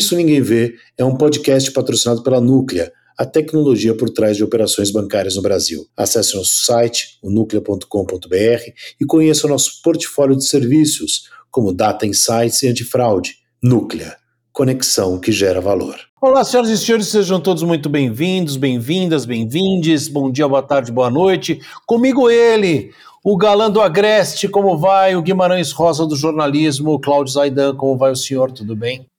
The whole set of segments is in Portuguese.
Isso Ninguém Vê é um podcast patrocinado pela Núclea, a tecnologia por trás de operações bancárias no Brasil. Acesse nosso site, o núclea.com.br e conheça o nosso portfólio de serviços, como Data Insights e Antifraude. Núclea, conexão que gera valor. Olá, senhoras e senhores, sejam todos muito bem-vindos, bem-vindas, bem-vindes. Bom dia, boa tarde, boa noite. Comigo ele, o galã do Agreste, como vai? O Guimarães Rosa do jornalismo, o Cláudio Zaidan, como vai o senhor? Tudo bem?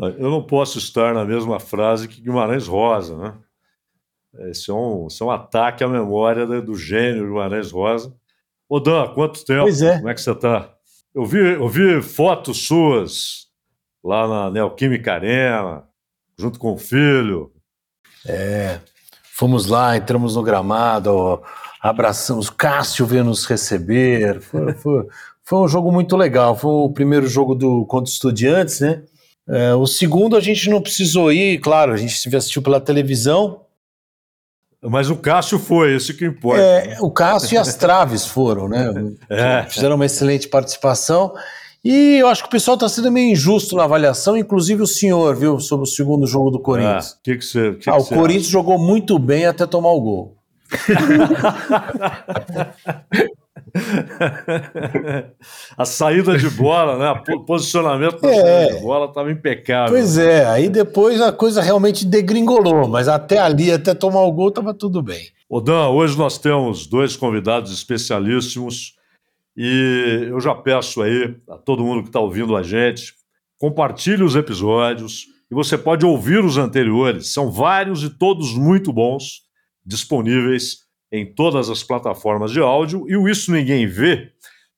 Eu não posso estar na mesma frase que Guimarães Rosa, né? Esse é um, é um ataque à memória do gênio Guimarães Rosa. Ô Dan, quanto tempo? Pois é. Como é que você está? Eu vi, eu vi fotos suas lá na Neoquímica Arena, junto com o filho. É, fomos lá, entramos no gramado, abraçamos, Cássio veio nos receber. Foi, foi, foi um jogo muito legal. Foi o primeiro jogo do contra Estudiantes, né? É, o segundo a gente não precisou ir, claro, a gente assistiu pela televisão. Mas o Cássio foi, isso que importa. É? O Cássio e as traves foram, né? É. Fizeram uma excelente participação. E eu acho que o pessoal está sendo meio injusto na avaliação, inclusive o senhor, viu, sobre o segundo jogo do Corinthians. Ah, que que que ah, o Corinthians acha? jogou muito bem até tomar o gol. a saída de bola, né? O posicionamento da é, saída de bola estava impecável. Pois é, aí depois a coisa realmente degringolou, mas até ali, até tomar o gol, estava tudo bem. Ô Dan, hoje nós temos dois convidados especialíssimos e eu já peço aí a todo mundo que está ouvindo a gente, compartilhe os episódios e você pode ouvir os anteriores. São vários e todos muito bons, disponíveis em todas as plataformas de áudio. E o Isso Ninguém Vê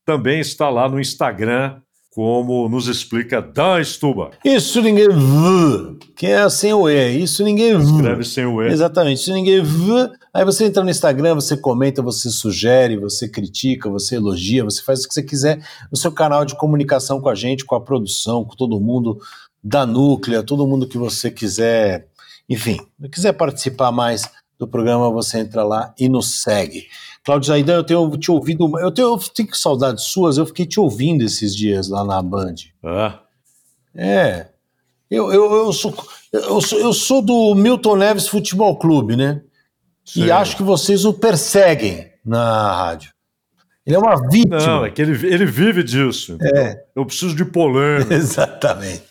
também está lá no Instagram, como nos explica Dan Stuba. Isso ninguém vê, que é sem o E. Isso ninguém vê. Escreve sem o E. Exatamente. Isso ninguém vê. Aí você entra no Instagram, você comenta, você sugere, você critica, você elogia, você faz o que você quiser no seu canal de comunicação com a gente, com a produção, com todo mundo da Núclea, todo mundo que você quiser, enfim, quiser participar mais do programa, você entra lá e nos segue. Cláudio Zaidan, eu tenho te ouvido, eu tenho, eu tenho saudades suas, eu fiquei te ouvindo esses dias lá na Band. Ah. É. Eu, eu, eu, sou, eu, sou, eu sou do Milton Neves Futebol Clube, né? Sim. E acho que vocês o perseguem na rádio. Ele é uma vítima. Não, é que ele, ele vive disso. É. Eu preciso de polêmica. Exatamente.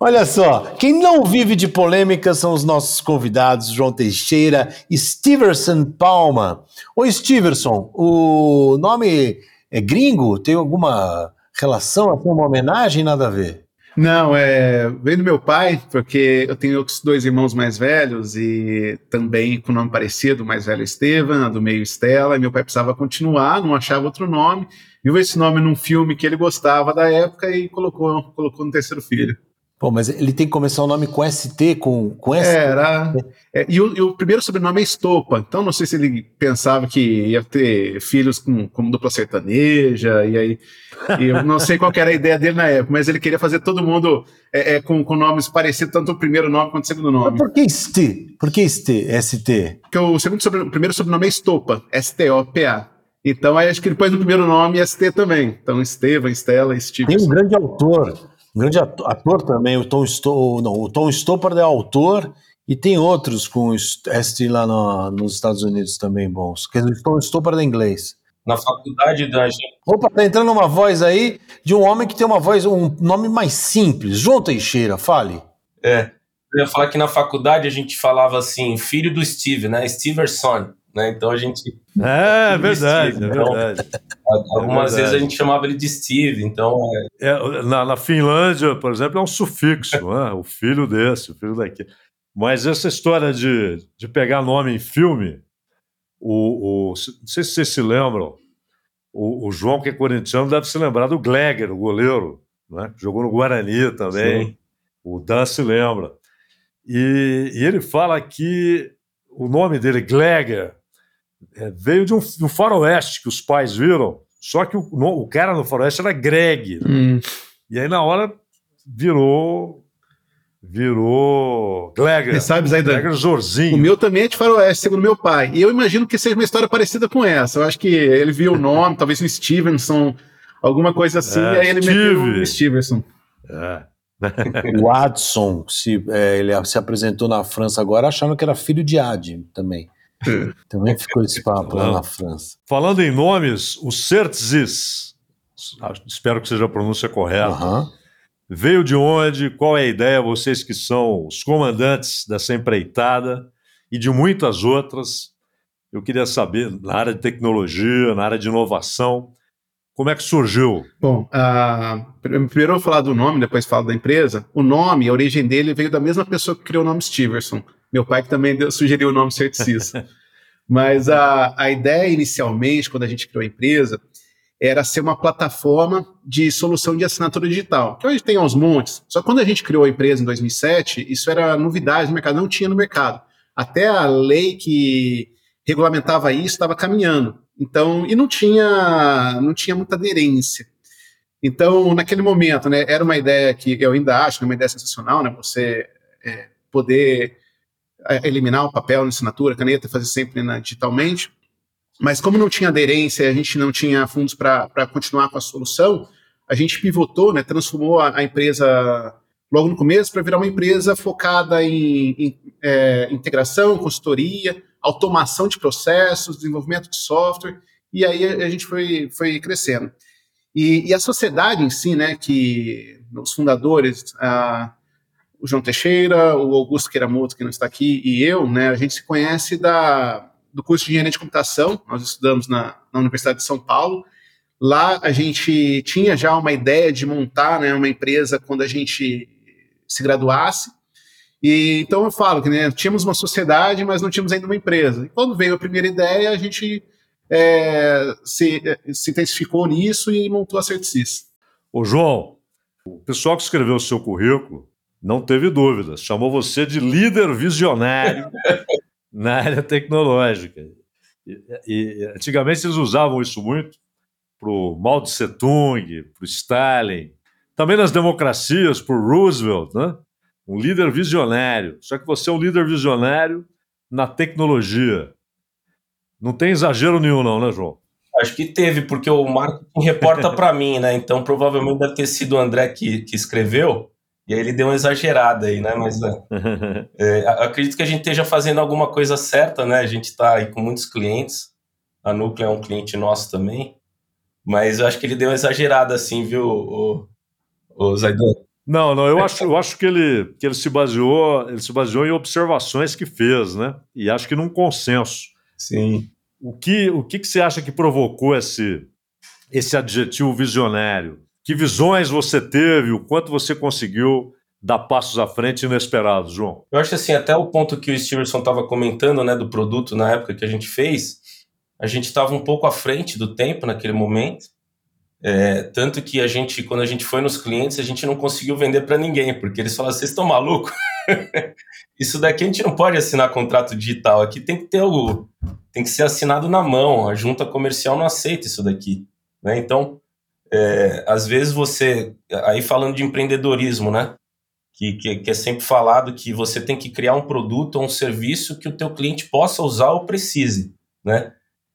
Olha só, quem não vive de polêmica são os nossos convidados, João Teixeira e Steverson Palma. Oi, Steverson, o nome é gringo? Tem alguma relação, assim, uma homenagem? Nada a ver? Não, é, vem do meu pai, porque eu tenho outros dois irmãos mais velhos e também com nome parecido, o mais velho Estevam, do meio Estela, e meu pai precisava continuar, não achava outro nome, viu esse nome num filme que ele gostava da época e colocou, colocou no terceiro filho. Pô, mas ele tem que começar o nome com ST, com, com ST. Era. É, e, o, e, o, primeiro sobrenome é Estopa. Então não sei se ele pensava que ia ter filhos com, com dupla sertaneja, e aí. E eu não sei qual era a ideia dele na época, mas ele queria fazer todo mundo é, é, com, com nomes parecidos, tanto o primeiro nome quanto o segundo nome. Mas por que ST? Por que ST? ST? Porque o, segundo sobre, o primeiro sobrenome é Estopa, S-T-O-P-A. Então aí acho que depois do primeiro nome ST também. Então Estevam, Estela, Steve. Tem um grande autor um grande ator, também, o Tom, Sto, não, o Tom Stoppard é autor e tem outros com ST lá no, nos Estados Unidos também bons. Dizer, o Tom Stoppard é inglês. Na faculdade da Opa, tá entrando uma voz aí de um homem que tem uma voz, um nome mais simples. João Teixeira, fale. É. Eu ia falar que na faculdade a gente falava assim, filho do Steve, né? Steverson. Né? Então a gente. É, é verdade, Steve, é então, verdade. Algumas é verdade. vezes a gente chamava ele de Steve, então. É... é na, na, Finlândia, por exemplo, é um sufixo, né? o filho desse, o filho daqui. Mas essa história de, de pegar nome em filme, o, o, não sei se vocês se lembram, o, o João, que é corintiano, deve se lembrar do Gleger, o goleiro, né? jogou no Guarani também. Sim. O Dan se lembra. E, e ele fala que o nome dele, Gleger, é, veio de um, de um, faroeste que os pais viram, só que o, o cara no faroeste era Greg. Hum. E aí na hora virou virou Gleger. Você sabe, Zaidan? Gleger Zorzinho. O meu também é de faroeste, segundo meu pai. E eu imagino que seja uma história parecida com essa. Eu acho que ele viu o nome, talvez um Stevenson, alguma coisa assim, é, e aí ele Steve. meteu o Stevenson. É. o Adson se, é, ele se apresentou na França agora, achando que era filho de Ad também. Também ficou esse papo lá na França. Falando em nomes, o Certzis, espero que seja a pronúncia correta, uhum. veio de onde? Qual é a ideia? Vocês que são os comandantes dessa empreitada e de muitas outras, eu queria saber, na área de tecnologia, na área de inovação, como é que surgiu? Bom, uh, primeiro eu vou falar do nome, depois falo da empresa. O nome, a origem dele veio da mesma pessoa que criou o nome Steverson. Meu pai que também deu, sugeriu o nome Certicis. Mas a, a ideia inicialmente, quando a gente criou a empresa, era ser uma plataforma de solução de assinatura digital, que hoje tem aos montes. Só que quando a gente criou a empresa em 2007, isso era novidade no mercado, não tinha no mercado. Até a lei que regulamentava isso estava caminhando. Então, e não tinha, não tinha muita aderência. Então, naquele momento, né, era uma ideia que eu ainda acho, né, uma ideia sensacional, né, você é, poder eliminar o papel na assinatura, caneta, fazer sempre né, digitalmente. Mas como não tinha aderência, a gente não tinha fundos para continuar com a solução, a gente pivotou, né, transformou a, a empresa logo no começo para virar uma empresa focada em, em é, integração, consultoria, automação de processos, desenvolvimento de software, e aí a gente foi, foi crescendo. E, e a sociedade em si, né, que os fundadores, a, o João Teixeira, o Augusto Queiramoto, que não está aqui, e eu, né, a gente se conhece da, do curso de Engenharia de Computação, nós estudamos na, na Universidade de São Paulo, Lá a gente tinha já uma ideia de montar né, uma empresa quando a gente se graduasse. E então eu falo que né, tínhamos uma sociedade, mas não tínhamos ainda uma empresa. E quando veio a primeira ideia, a gente é, se, se, intensificou nisso e montou a Certicis. Ô João, o pessoal que escreveu o seu currículo não teve dúvidas, chamou você de líder visionário na área tecnológica. E, e, antigamente eles usavam isso muito para o Mao Tse Tung, para o Stalin, também nas democracias, por Roosevelt, né? um líder visionário. Só que você é um líder visionário na tecnologia. Não tem exagero nenhum, não, né, João? Acho que teve, porque o marketing reporta para mim, né? Então provavelmente deve ter sido o André que, que escreveu, e aí ele deu uma exagerada aí, né? Mas é, é, acredito que a gente esteja fazendo alguma coisa certa, né? A gente está aí com muitos clientes, a Núcleo é um cliente nosso também, mas eu acho que ele deu uma exagerada assim, viu, o, o Zaidan? Não, não, eu acho, eu acho que, ele, que ele se baseou, ele se baseou em observações que fez, né? E acho que num consenso. Sim. O que, o que, que você acha que provocou esse, esse adjetivo visionário? Que visões você teve? O quanto você conseguiu dar passos à frente inesperados, João? Eu acho assim, até o ponto que o Stevenson estava comentando, né, do produto na época que a gente fez, a gente estava um pouco à frente do tempo naquele momento. É, tanto que a gente, quando a gente foi nos clientes, a gente não conseguiu vender para ninguém, porque eles falaram: vocês estão malucos? Isso daqui a gente não pode assinar contrato digital. Aqui tem que ter o. tem que ser assinado na mão. A junta comercial não aceita isso daqui. Né? Então, é, às vezes você. Aí falando de empreendedorismo, né? Que, que, que, é sempre falado que você tem que criar um produto ou um serviço que o teu cliente possa usar ou precise, né?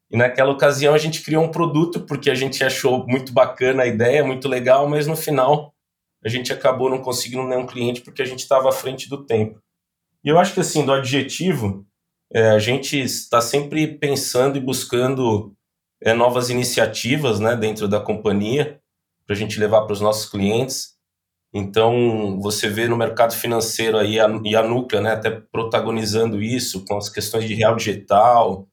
E naquela ocasião a gente criou um produto porque a gente achou muito bacana a ideia, muito legal, mas no final a gente acabou não conseguindo nenhum cliente porque a gente estava à frente do tempo. E eu acho que assim, do adjetivo, é, a gente está sempre pensando e buscando é, novas iniciativas né, dentro da companhia para a gente levar para os nossos clientes. Então, você vê no mercado financeiro aí a, e a Núclea né, até protagonizando isso com as questões de real digital,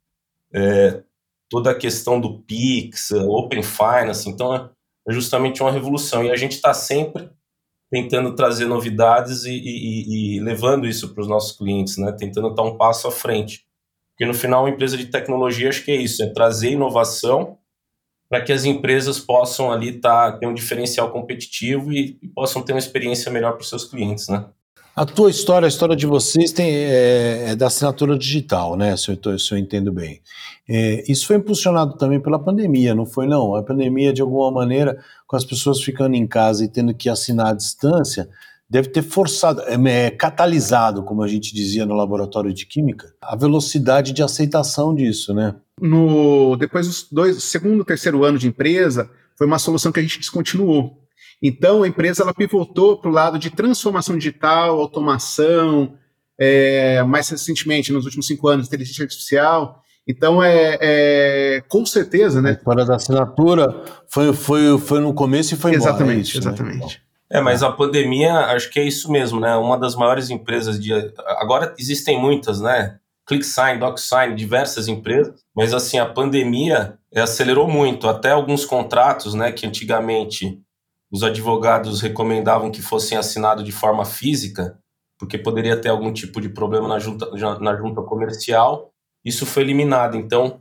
é, toda a questão do Pix, Open Finance, então é justamente uma revolução. E a gente está sempre tentando trazer novidades e, e, e levando isso para os nossos clientes, né? tentando estar um passo à frente. Porque no final, uma empresa de tecnologia, acho que é isso, é trazer inovação para que as empresas possam ali tá, ter um diferencial competitivo e, e possam ter uma experiência melhor para os seus clientes, né? A tua história, a história de vocês tem, é, é da assinatura digital, né? Se eu, se eu entendo bem. É, isso foi impulsionado também pela pandemia, não foi não? A pandemia, de alguma maneira, com as pessoas ficando em casa e tendo que assinar à distância, deve ter forçado, é, é, catalisado, como a gente dizia no laboratório de química, a velocidade de aceitação disso, né? No, depois dos dois, segundo, terceiro ano de empresa, foi uma solução que a gente descontinuou. Então, a empresa ela pivotou para o lado de transformação digital, automação, é, mais recentemente, nos últimos cinco anos, inteligência artificial. Então, é, é com certeza, né? A história da assinatura foi, foi, foi no começo e foi exatamente, embora. Exatamente, exatamente. Né? É, mas a pandemia, acho que é isso mesmo, né? Uma das maiores empresas de. Agora existem muitas, né? ClickSign, DocSign, diversas empresas, mas assim, a pandemia acelerou muito. Até alguns contratos, né, que antigamente os advogados recomendavam que fossem assinados de forma física, porque poderia ter algum tipo de problema na junta, na junta comercial, isso foi eliminado. Então,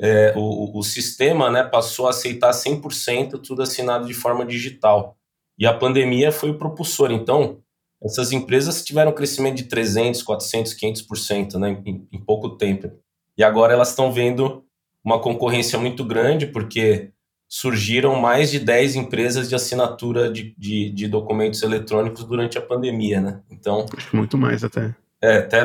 é, o, o sistema né, passou a aceitar 100% tudo assinado de forma digital. E a pandemia foi o propulsor. Então, essas empresas tiveram um crescimento de 300, 400, 500% né, em, em pouco tempo. E agora elas estão vendo uma concorrência muito grande, porque surgiram mais de 10 empresas de assinatura de, de, de documentos eletrônicos durante a pandemia, né? Então... Muito mais até. É, até...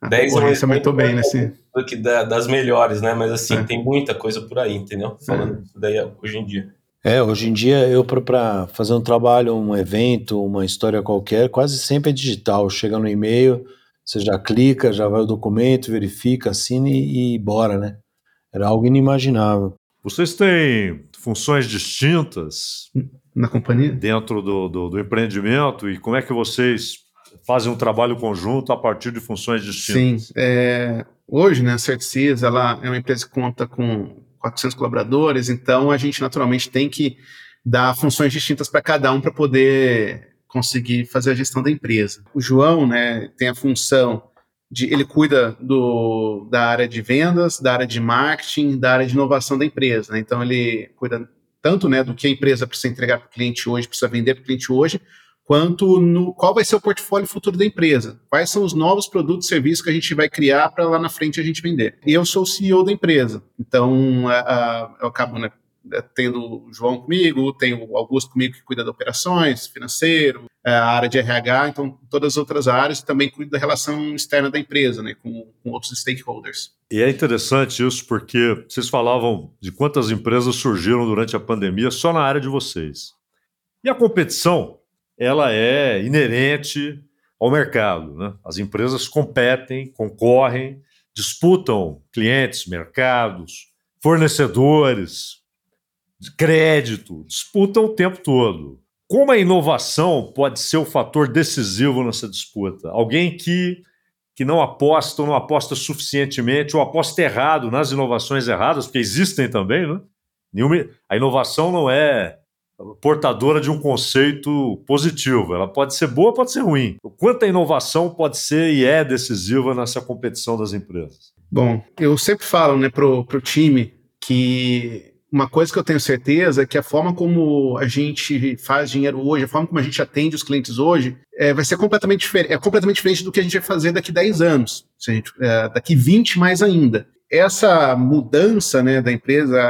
A 10 é aumentou bem nesse... Do que das melhores, né? Mas assim, é. tem muita coisa por aí, entendeu? Falando é. daí hoje em dia. É, hoje em dia eu para fazer um trabalho, um evento, uma história qualquer, quase sempre é digital. Chega no e-mail, você já clica, já vai o documento, verifica, assina e, e bora, né? Era algo inimaginável. Vocês têm funções distintas na companhia dentro do, do, do empreendimento e como é que vocês fazem um trabalho conjunto a partir de funções distintas? Sim, é, hoje, né, a CertSys, ela é uma empresa que conta com 400 colaboradores, então a gente naturalmente tem que dar funções distintas para cada um para poder conseguir fazer a gestão da empresa. O João, né, tem a função de ele cuida do, da área de vendas, da área de marketing, da área de inovação da empresa. Né? Então ele cuida tanto né, do que a empresa precisa entregar para o cliente hoje, precisa vender para o cliente hoje, quanto no qual vai ser o portfólio futuro da empresa. Quais são os novos produtos e serviços que a gente vai criar para lá na frente a gente vender. E eu sou o CEO da empresa, então a, a, eu acabo né, tendo o João comigo, tenho o Augusto comigo que cuida de operações, financeiro, é, a área de RH, então todas as outras áreas também cuida da relação externa da empresa, né, com, com outros stakeholders. E é interessante isso porque vocês falavam de quantas empresas surgiram durante a pandemia só na área de vocês. E a competição ela é inerente ao mercado. Né? As empresas competem, concorrem, disputam clientes, mercados, fornecedores, crédito, disputam o tempo todo. Como a inovação pode ser o fator decisivo nessa disputa? Alguém que, que não aposta ou não aposta suficientemente ou aposta errado nas inovações erradas, porque existem também, né? Nenhuma, a inovação não é portadora de um conceito positivo. Ela pode ser boa, pode ser ruim. O quanto a inovação pode ser e é decisiva nessa competição das empresas? Bom, eu sempre falo né, para o time que uma coisa que eu tenho certeza é que a forma como a gente faz dinheiro hoje, a forma como a gente atende os clientes hoje, é, vai ser completamente diferente, é completamente diferente do que a gente vai fazer daqui 10 anos, gente, é, daqui 20 mais ainda. Essa mudança né, da empresa,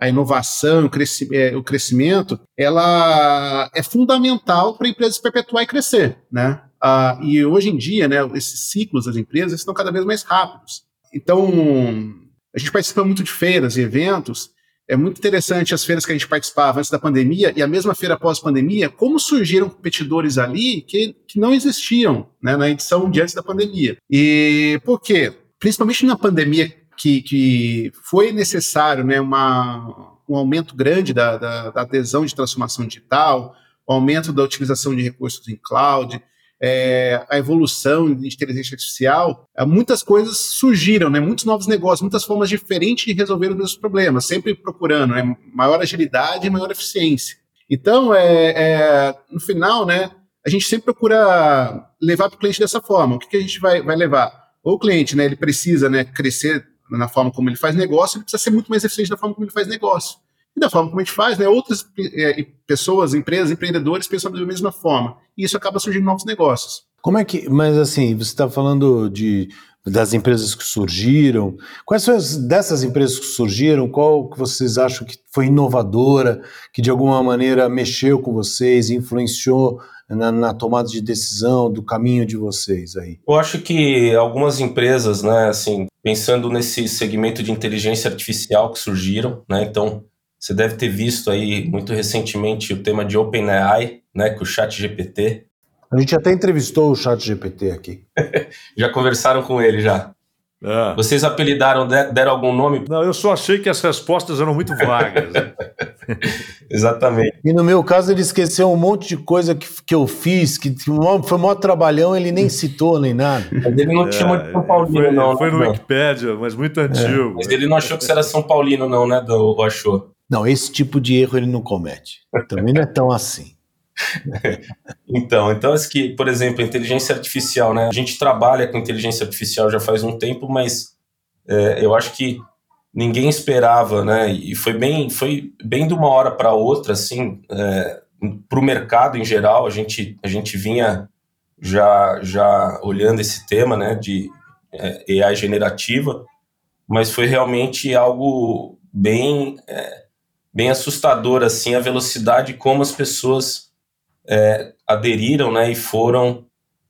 a inovação, é, o crescimento, ela é fundamental para a empresa perpetuar e crescer, né? Ah, e hoje em dia, né, esses ciclos das empresas estão cada vez mais rápidos. Então, a gente participa muito de feiras e eventos. É muito interessante as feiras que a gente participava antes da pandemia e a mesma feira após pandemia, como surgiram competidores ali que, que não existiam né, na edição de antes da pandemia. E por quê? Principalmente na pandemia que, que foi necessário né, uma, um aumento grande da, da, da adesão de transformação digital, o aumento da utilização de recursos em cloud, é, a evolução de inteligência artificial, é, muitas coisas surgiram, né, muitos novos negócios, muitas formas diferentes de resolver os mesmos problemas, sempre procurando né, maior agilidade e maior eficiência. Então, é, é, no final, né, a gente sempre procura levar para o cliente dessa forma. O que, que a gente vai, vai levar? Ou o cliente, né, ele precisa né, crescer na forma como ele faz negócio, ele precisa ser muito mais eficiente da forma como ele faz negócio. E da forma como a gente faz, né, outras é, pessoas, empresas, empreendedores pensam da mesma forma. E isso acaba surgindo novos negócios. Como é que. Mas assim, você está falando de das empresas que surgiram. Quais são as, dessas empresas que surgiram? Qual que vocês acham que foi inovadora, que de alguma maneira mexeu com vocês, influenciou na, na, tomada de decisão do caminho de vocês aí? Eu acho que algumas empresas, né, assim, pensando nesse segmento de inteligência artificial que surgiram, né, então Você deve ter visto aí muito recentemente o tema de OpenAI, né, com o Chat GPT. A gente até entrevistou o Chat GPT aqui. já conversaram com ele já. É. Vocês apelidaram, deram algum nome? Não, eu só achei que as respostas eram muito vagas. Exatamente. E no meu caso, ele esqueceu um monte de coisa que, que eu fiz, que foi maior trabalhão, ele nem citou nem nada. Mas ele não é, tinha muito São Paulino, foi, não. Foi no não. Wikipedia, mas muito antigo. É. Mas ele não achou que você era São Paulino, não, né? Do, achou. Não, esse tipo de erro ele não comete. Também não é tão assim. então, então é que, por exemplo, a inteligência artificial, né? A gente trabalha com inteligência artificial já faz um tempo, mas é, eu acho que ninguém esperava, né? E foi bem, foi bem de uma hora para outra, assim, é, para o mercado em geral. A gente, a gente vinha já, já olhando esse tema, né? De é, AI generativa, mas foi realmente algo bem, é, bem assustador, assim, a velocidade como as pessoas é, aderiram né, e foram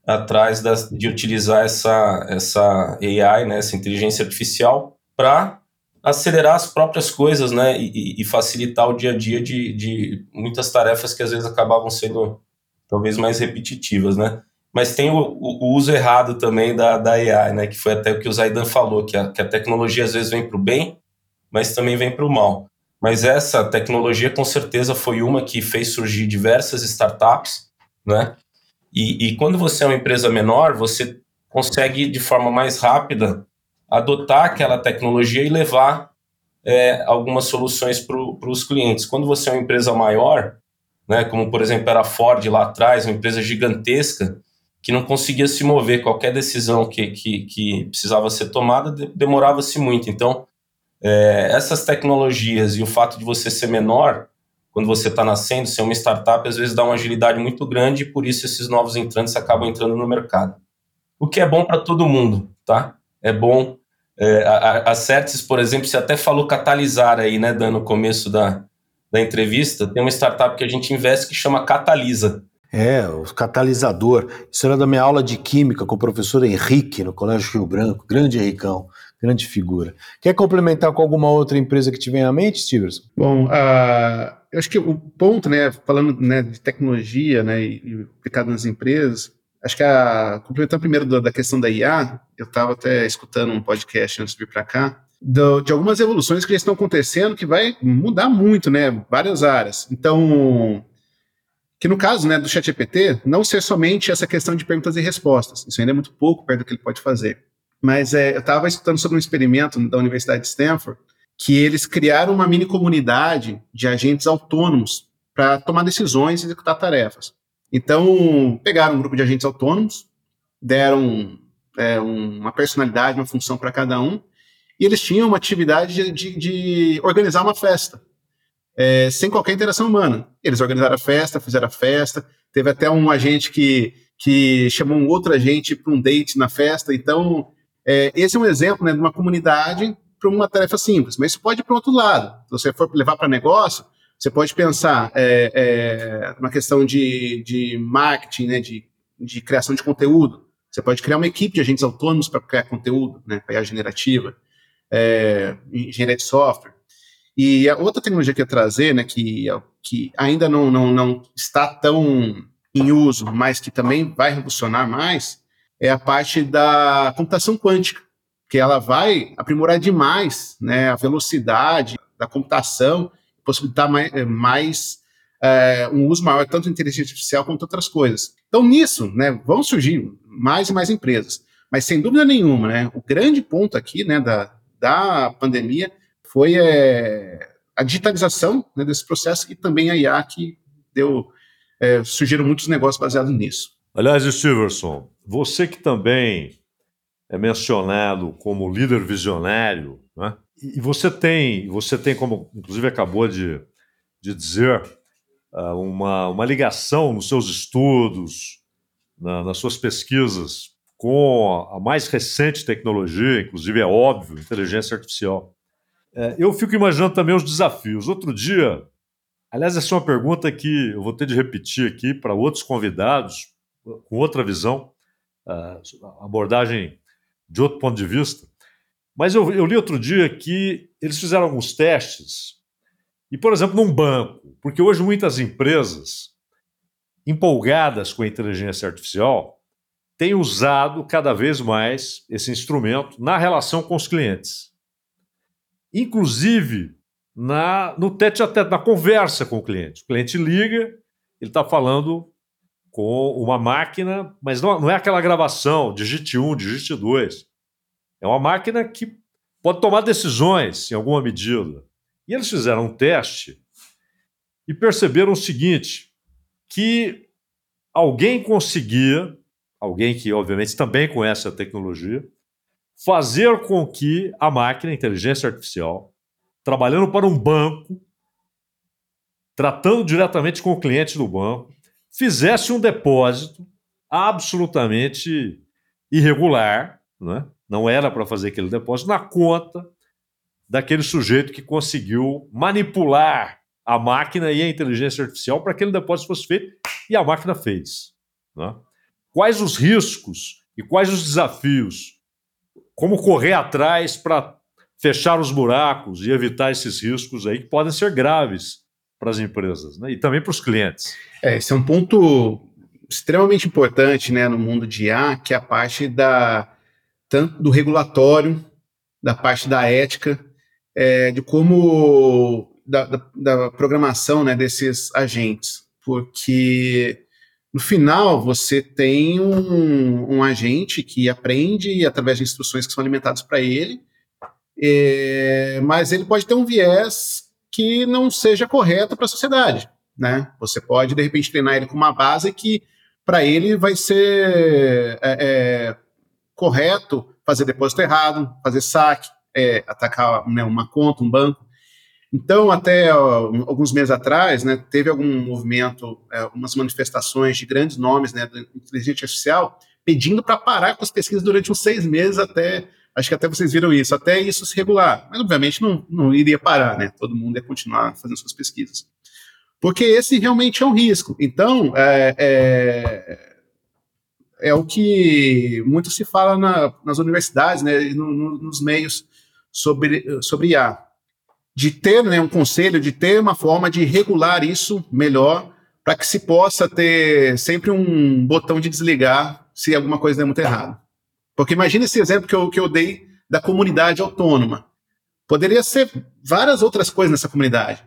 atrás das, de utilizar essa, essa AI, né, essa inteligência artificial, para acelerar as próprias coisas né, e, e, facilitar o dia a dia de, de muitas tarefas que às vezes acabavam sendo talvez mais repetitivas. Né? Mas tem o, o, uso errado também da, da AI, né, que foi até o que o Zaidan falou, que a, que a tecnologia às vezes vem para o bem, mas também vem para o mal. Mas essa tecnologia, com certeza, foi uma que fez surgir diversas startups, né? E, e quando você é uma empresa menor, você consegue, de forma mais rápida, adotar aquela tecnologia e levar é, algumas soluções para os clientes. Quando você é uma empresa maior, né, como por exemplo era a Ford lá atrás, uma empresa gigantesca, que não conseguia se mover, qualquer decisão que, que, que precisava ser tomada demorava-se muito. Então, é, essas tecnologias e o fato de você ser menor, quando você está nascendo, ser uma startup, às vezes dá uma agilidade muito grande e por isso esses novos entrantes acabam entrando no mercado. O que é bom para todo mundo, tá? É bom. É, a, a Certis, por exemplo, você até falou catalisar aí, né, dando no começo da, da entrevista, tem uma startup que a gente investe que chama Catalisa. É, o catalisador. Isso era da minha aula de química com o professor Henrique, no Colégio Rio Branco, grande Henricão grande figura. Quer complementar com alguma outra empresa que te vem à mente, Stevenson? Bom, uh, eu acho que o ponto, né, falando né, de tecnologia né, e, aplicado nas empresas, acho que a, complementando primeiro da, da questão da IA, eu estava até escutando um podcast antes de vir para cá, do, de algumas evoluções que já estão acontecendo que vai mudar muito, né, várias áreas. Então, que no caso né, do ChatGPT, não ser somente essa questão de perguntas e respostas, isso ainda é muito pouco perto do que ele pode fazer. Mas é, eu estava escutando sobre um experimento da Universidade de Stanford que eles criaram uma mini comunidade de agentes autônomos para tomar decisões e executar tarefas. Então, pegaram um grupo de agentes autônomos, deram é, uma personalidade, uma função para cada um, e eles tinham uma atividade de, de, organizar uma festa, é, sem qualquer interação humana. Eles organizaram a festa, fizeram a festa, teve até um agente que, que chamou um outro agente para um date na festa, então é, esse é um exemplo né, de uma comunidade para uma tarefa simples, mas isso pode ir para o outro lado. Se você for levar para negócio, você pode pensar é, é, uma questão de, de marketing, né, de, de criação de conteúdo. Você pode criar uma equipe de agentes autônomos para criar conteúdo, né, para a generativa, é, engenharia de software. E a outra tecnologia que eu ia trazer, né, que, que ainda não, não, não está tão em uso, mas que também vai revolucionar mais, é a parte da computação quântica, que ela vai aprimorar demais né, a velocidade da computação, possibilitar mais, eh, mais é, um uso maior tanto de inteligência artificial quanto outras coisas. Então, nisso, né, vão surgir mais e mais empresas. Mas, sem dúvida nenhuma, né, o grande ponto aqui né, da, da pandemia foi é, a digitalização né, desse processo e também a IA que deu, é, surgiram muitos negócios baseados nisso. Aliás, Stevenson, você que também é mencionado como líder visionário, né? e você tem, você tem como, inclusive acabou de, de dizer, ah, uma, uma ligação nos seus estudos, na, nas suas pesquisas com a mais recente tecnologia, inclusive é óbvio, inteligência artificial. É, eu fico imaginando também os desafios. Outro dia, aliás, essa é uma pergunta que eu vou ter de repetir aqui para outros convidados, com outra visão abordagem de outro ponto de vista. Mas eu, eu, li outro dia que eles fizeram alguns testes E, por exemplo, num banco, porque hoje muitas empresas empolgadas com a inteligência artificial têm usado cada vez mais esse instrumento na relação com os clientes. Inclusive na, no tete a tete, na conversa com o cliente. O cliente liga, ele está falando com uma máquina, mas não, não é aquela gravação, digite um, digite dois. É uma máquina que pode tomar decisões em alguma medida. E eles fizeram um teste e perceberam o seguinte: que alguém conseguia, alguém que obviamente também conhece a tecnologia, fazer com que a máquina, a inteligência artificial, trabalhando para um banco, tratando diretamente com o cliente do banco, fizesse um depósito absolutamente irregular, né? não era para fazer aquele depósito, na conta daquele sujeito que conseguiu manipular a máquina e a inteligência artificial para que aquele depósito fosse feito e a máquina fez. Né? Quais os riscos e quais os desafios? Como correr atrás para fechar os buracos e evitar esses riscos aí que podem ser graves para as empresas né? e também para os clientes. É, esse é um ponto extremamente importante né, no mundo de IA, que é a parte da, tanto do regulatório, da parte da ética, é, de como da, da, da, programação né, desses agentes, porque no final você tem um, um agente que aprende através de instruções que são alimentadas para ele, é, mas ele pode ter um viés que não seja correto para a sociedade. Né? Você pode, de repente, treinar ele com uma base que, para ele, vai ser é, é, correto fazer depósito errado, fazer saque, é, atacar né, uma conta, um banco. Então, até ó, alguns meses atrás, né, teve algum movimento, é, umas manifestações de grandes nomes né, da inteligência artificial pedindo para parar com as pesquisas durante uns seis meses até Acho que até vocês viram isso, até isso se regular. Mas, obviamente, não, não iria parar, né? Todo mundo ia continuar fazendo suas pesquisas. Porque esse realmente é um risco. Então, é, é, é o que muito se fala na, nas universidades, né, no, no, nos meios sobre, sobre IA. De ter né, um conselho, de ter uma forma de regular isso melhor, para que se possa ter sempre um botão de desligar se alguma coisa der muito errado. Porque imagine esse exemplo que eu, que eu dei da comunidade autônoma. Poderia ser várias outras coisas nessa comunidade.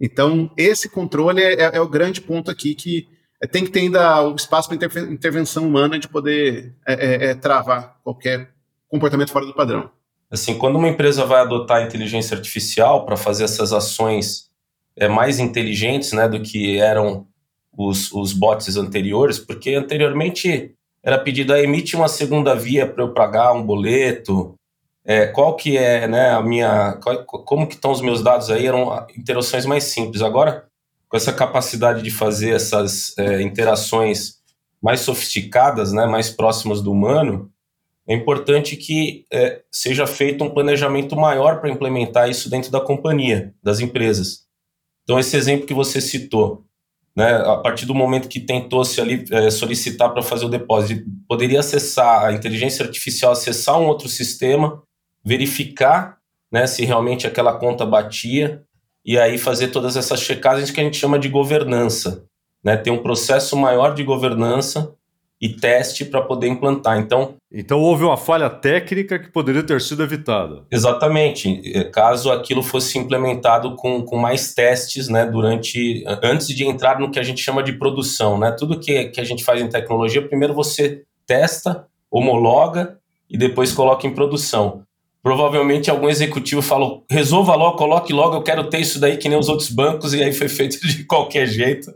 Então, esse controle é, é, é o grande ponto aqui que tem que ter ainda o espaço para intervenção humana de poder é, é, é, travar qualquer comportamento fora do padrão. Assim, quando uma empresa vai adotar inteligência artificial para fazer essas ações é, mais inteligentes né, do que eram os, os bots anteriores, porque anteriormente era pedido a emite uma segunda via para eu pagar um boleto, é, qual que é né, a minha, qual, como que estão os meus dados aí, eram interações mais simples. Agora, com essa capacidade de fazer essas é, interações mais sofisticadas, né, mais próximas do humano, é importante que é, seja feito um planejamento maior para implementar isso dentro da companhia, das empresas. Então, esse exemplo que você citou, né, a partir do momento que tentou se ali, é, solicitar para fazer o depósito, poderia acessar a inteligência artificial, acessar um outro sistema, verificar né, se realmente aquela conta batia e aí fazer todas essas checagens que a gente chama de governança, né, ter um processo maior de governança e teste para poder implantar. Então, então houve uma falha técnica que poderia ter sido evitada. Exatamente. É, caso aquilo fosse implementado com, com mais testes, né, durante antes de entrar no que a gente chama de produção, né? Tudo que, que a gente faz em tecnologia, primeiro você testa, homologa e depois coloca em produção. Provavelmente algum executivo falou: resolva logo, coloque logo, eu quero ter isso daí que nem os outros bancos, e aí foi feito de qualquer jeito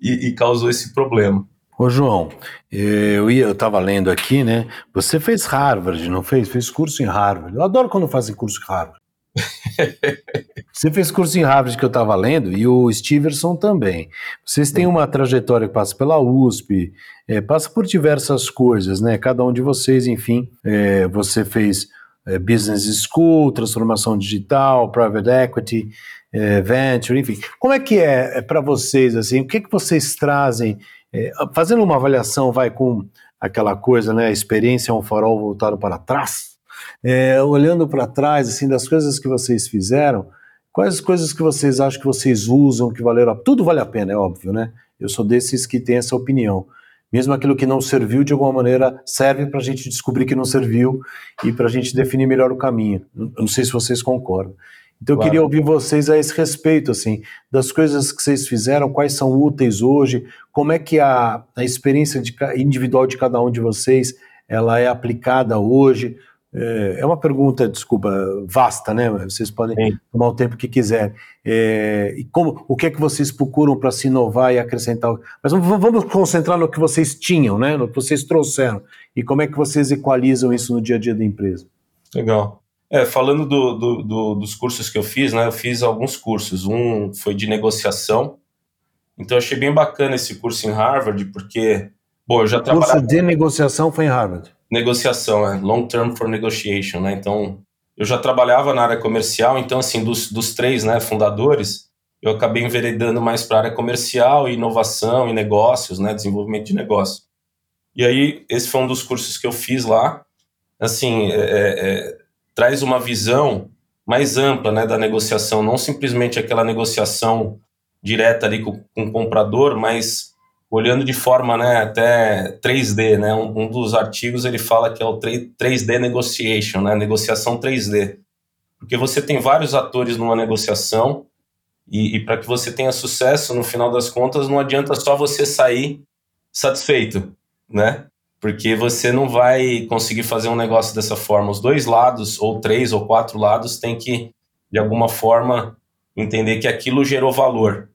e, e causou esse problema. Ô, João, eu ia, eu estava lendo aqui, né? Você fez Harvard, não fez? Fez curso em Harvard. Eu adoro quando fazem curso em Harvard. Você fez curso em Harvard que eu estava lendo e o Stevenson também. Vocês têm uma trajetória que passa pela USP, é, passa por diversas coisas, né? Cada um de vocês, enfim, é, você fez é, Business School, transformação digital, Private Equity, é, Venture, enfim. Como é que é, é para vocês, assim? O que, que vocês trazem é, fazendo uma avaliação, vai com aquela coisa, né? A experiência é um farol voltado para trás. É, olhando para trás, assim, das coisas que vocês fizeram, Quais as coisas que vocês acham que vocês usam, que valeram a Tudo vale a pena, é óbvio, né? Eu sou desses que tem essa opinião. Mesmo aquilo que não serviu, de alguma maneira, serve para a gente descobrir que não serviu e para a gente definir melhor o caminho. Eu não sei se vocês concordam. Então, claro. eu queria ouvir vocês a esse respeito, assim, das coisas que vocês fizeram, quais são úteis hoje, como é que a, a experiência de, individual de cada um de vocês ela é aplicada hoje, é, é uma pergunta, desculpa, vasta, né? Vocês podem Sim. tomar o tempo que quiser. É, e como, o que é que vocês procuram para se inovar e acrescentar? Mas vamos, vamos, concentrar no que vocês tinham, né? No que vocês trouxeram. E como é que vocês equalizam isso no dia a dia da empresa? Legal. É, falando do, do, do, dos cursos que eu fiz, né? Eu fiz alguns cursos. Um foi de negociação. Então eu achei bem bacana esse curso em Harvard, porque, bom, eu já trabalhava... Curso de negociação foi em Harvard? negociação, é long term for negotiation, né? Então, eu já trabalhava na área comercial, então assim, dos, dos três, né, fundadores, eu acabei enveredando mais para a área comercial, inovação e negócios, né, desenvolvimento de negócio. E aí, esse foi um dos cursos que eu fiz lá. Assim, é, é, é traz uma visão mais ampla, né, da negociação, não simplesmente aquela negociação direta ali com, com o comprador, mas olhando de forma né, até 3D, né? Um, um, dos artigos ele fala que é o 3D negotiation, né? Negociação 3D, porque você tem vários atores numa negociação e, e para que você tenha sucesso, no final das contas, não adianta só você sair satisfeito, né? Porque você não vai conseguir fazer um negócio dessa forma. Os dois lados, ou três ou quatro lados, têm que, de alguma forma, entender que aquilo gerou valor.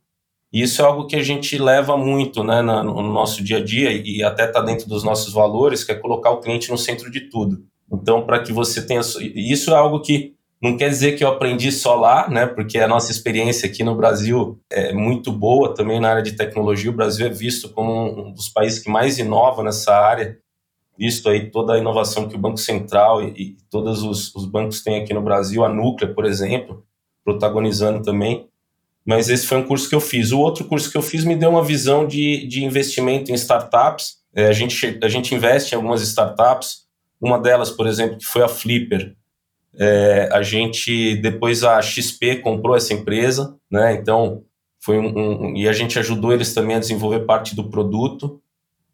E isso é algo que a gente leva muito né, no nosso dia a dia e até está dentro dos nossos valores, que é colocar o cliente no centro de tudo. Então, para que você tenha. Isso é algo que não quer dizer que eu aprendi só lá, né? Porque a nossa experiência aqui no Brasil é muito boa também na área de tecnologia. O Brasil é visto como um dos países que mais inova nessa área, visto aí toda a inovação que o Banco Central e, e todos os, os bancos têm aqui no Brasil, a Núclea, por exemplo, protagonizando também mas esse foi um curso que eu fiz. O outro curso que eu fiz me deu uma visão de, de investimento em startups. É, a, gente, a gente investe em algumas startups. Uma delas, por exemplo, que foi a Flipper. É, a gente, depois a XP comprou essa empresa, né? Então, foi um, um, e a gente ajudou eles também a desenvolver parte do produto.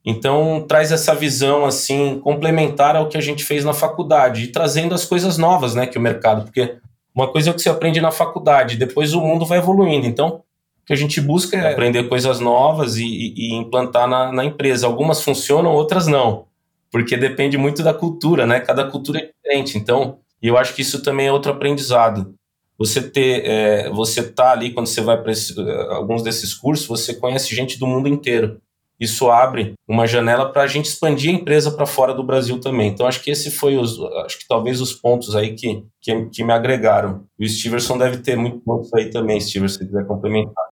Então, traz essa visão, assim, complementar ao que a gente fez na faculdade e trazendo as coisas novas, né, que o mercado, porque uma coisa é o que você aprende na faculdade, depois o mundo vai evoluindo. Então, o que a gente busca é aprender coisas novas e, e, e implantar na, na, empresa. Algumas funcionam, outras não, porque depende muito da cultura, né? Cada cultura é diferente. Então, eu acho que isso também é outro aprendizado. Você ter, é, você tá ali quando você vai para alguns desses cursos, você conhece gente do mundo inteiro isso abre uma janela para a gente expandir a empresa para fora do Brasil também. Então acho que esse foi os, acho que talvez os pontos aí que, que, que me agregaram. O Steverson deve ter muitos pontos aí também, Steverson, se quiser complementar.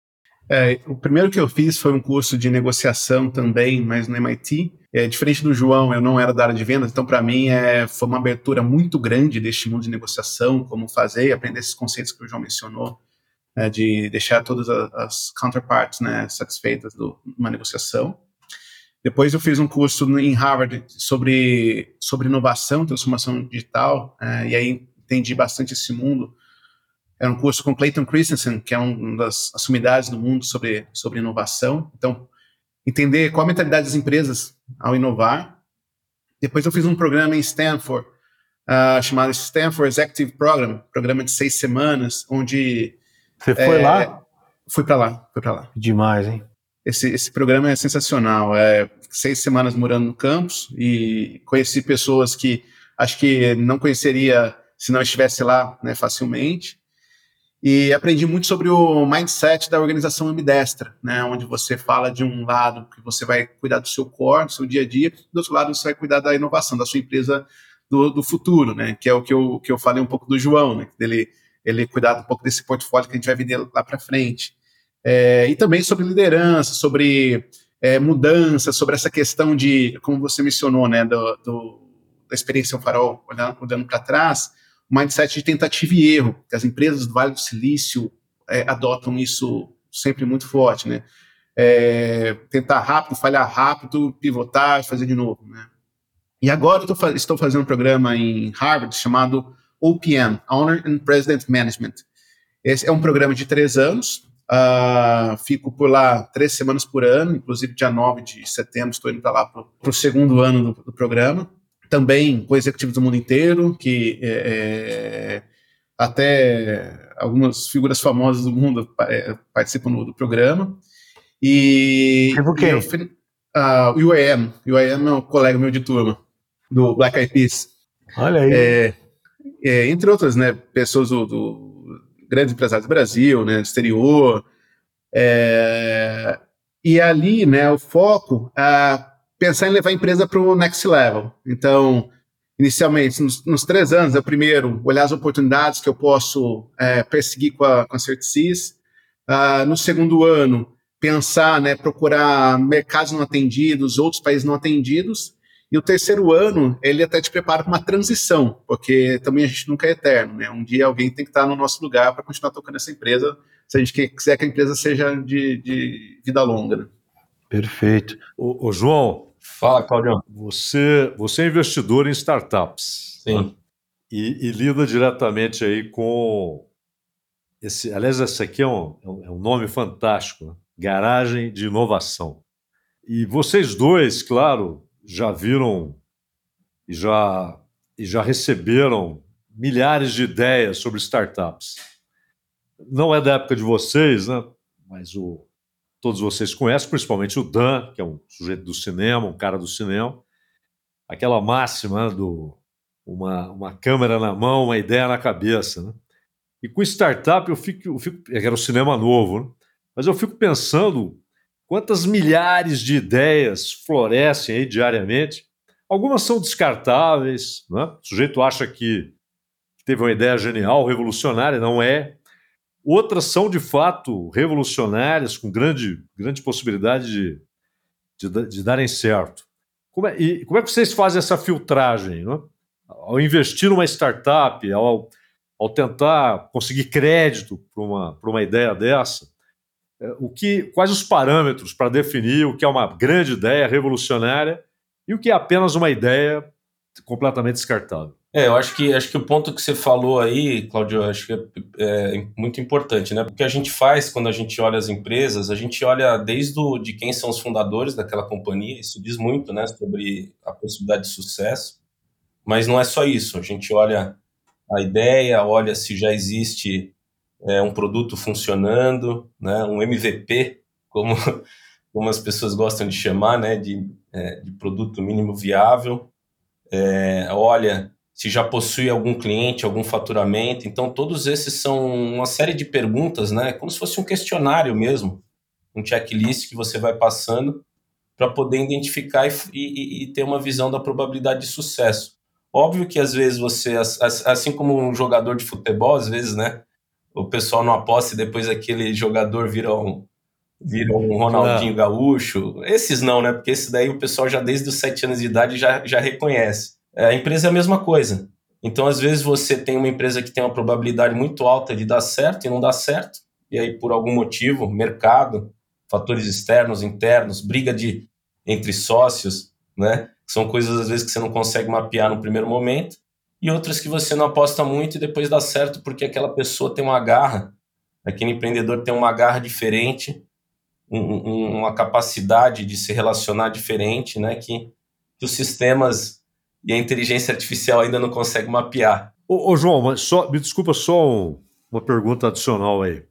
É, o primeiro que eu fiz foi um curso de negociação também, mas no MIT. É, diferente do João, eu não era da área de vendas, então para mim é, foi uma abertura muito grande deste mundo de negociação, como fazer, aprender esses conceitos que o João mencionou né, de deixar todas as counterparts né, satisfeitas de uma negociação. Depois eu fiz um curso em Harvard sobre, sobre inovação, transformação digital, é, e aí entendi bastante esse mundo. Era um curso com Clayton Christensen, que é uma das sumidades do mundo sobre, sobre inovação. Então, entender qual a mentalidade das empresas ao inovar. Depois eu fiz um programa em Stanford, uh, chamado Stanford Executive Program, programa de seis semanas, onde você foi é, lá? Fui para lá, fui para lá. Demais, hein? Esse, esse programa é sensacional. É seis semanas morando no campus e conheci pessoas que acho que não conheceria se não estivesse lá né, facilmente. E aprendi muito sobre o mindset da organização ambidestra, né, onde você fala de um lado que você vai cuidar do seu core, do seu dia a dia, do outro lado você vai cuidar da inovação, da sua empresa do, do futuro, né, que é o que eu, que eu falei um pouco do João, né, dele ele cuidar um pouco desse portfólio que a gente vai vender lá para frente. É, e também sobre liderança, sobre é, mudança, sobre essa questão de, como você mencionou, né, do, do da experiência um farol, olhando, olhando para trás, mindset de tentativa e erro, que as empresas do Vale do Silício é, adotam isso sempre muito forte, né? É, tentar rápido, falhar rápido, pivotar, fazer de novo, né? E agora eu estou fazendo um programa em Harvard chamado OPM, Owner and President Management. Esse é um programa de três anos. Uh, fico por lá três semanas por ano, inclusive dia 9 de setembro estou indo para lá para o segundo ano do, do, programa. Também com executivos do mundo inteiro, que é, é, até algumas figuras famosas do mundo é, participam do, do programa. E, tipo quem? Uh, o UAM. O UAM é um colega meu de turma, do Black Eyed Peas. Olha aí. É, é, entre outras, né, pessoas do, do grandes empresários do Brasil, né, do exterior. É, e ali, né, o foco pensar em levar a empresa para o next level. Então, inicialmente, nos, nos, três anos, é o primeiro, olhar as oportunidades que eu posso é, perseguir com a, com a. Uh, no segundo ano, pensar, né, procurar mercados não atendidos, outros países não atendidos. E o terceiro ano, ele até te prepara para uma transição, porque também a gente nunca é eterno, né? Um dia alguém tem que estar no nosso lugar para continuar tocando essa empresa, se a gente quiser que a empresa seja de, de vida longa. Né? Perfeito. O, o, João. Fala, Claudio. Você, você é investidor em startups. Sim. Né? E, e, lida diretamente aí com esse. Aliás, esse aqui é um, é um nome fantástico, né? Garagem de Inovação. E vocês dois, claro, já viram e já, e já receberam milhares de ideias sobre startups. Não é da época de vocês, né? mas o, todos vocês conhecem, principalmente o Dan, que é um sujeito do cinema, um cara do cinema. Aquela máxima né, do uma, uma câmera na mão, uma ideia na cabeça. Né? E com startup eu fico, eu fico. Era o cinema novo, né? mas eu fico pensando Quantas milhares de ideias florescem aí diariamente? Algumas são descartáveis, né? o sujeito acha que teve uma ideia genial, revolucionária, não é. Outras são de fato revolucionárias, com grande, grande possibilidade de, de, de darem certo. Como é, e como é que vocês fazem essa filtragem? Né? Ao investir numa startup, ao, ao tentar conseguir crédito para uma, uma ideia dessa, é, o que, quais os parâmetros para definir o que é uma grande ideia revolucionária e o que é apenas uma ideia completamente descartável. É, eu acho que acho que o ponto que você falou aí, Claudio, acho que é, é, muito importante, né? Porque a gente faz quando a gente olha as empresas, a gente olha desde o, de quem são os fundadores daquela companhia, isso diz muito, né, sobre a possibilidade de sucesso. Mas não é só isso, a gente olha a ideia, olha se já existe é, um produto funcionando, né, um MVP, como, como as pessoas gostam de chamar, né, de, é, de produto mínimo viável. É, olha se já possui algum cliente, algum faturamento. Então, todos esses são uma série de perguntas, né, como se fosse um questionário mesmo, um checklist que você vai passando para poder identificar e, e, e ter uma visão da probabilidade de sucesso. Óbvio que às vezes você, assim como um jogador de futebol, às vezes, né, o pessoal não aposta e depois aquele jogador vira um, vira um Ronaldinho Gaúcho. Esses não, né? Porque esse daí o pessoal já desde os sete anos de idade já, já reconhece. É, a empresa é a mesma coisa. Então, às vezes, você tem uma empresa que tem uma probabilidade muito alta de dar certo e não dá certo. E aí, por algum motivo, mercado, fatores externos, internos, briga de entre sócios, né? São coisas, às vezes, que você não consegue mapear no primeiro momento e outras que você não aposta muito e depois dá certo porque aquela pessoa tem uma garra, aquele empreendedor tem uma garra diferente, um, um, uma capacidade de se relacionar diferente, né, que, que, os sistemas e a inteligência artificial ainda não conseguem mapear. Ô, ô João, só, me desculpa só um, uma pergunta adicional aí.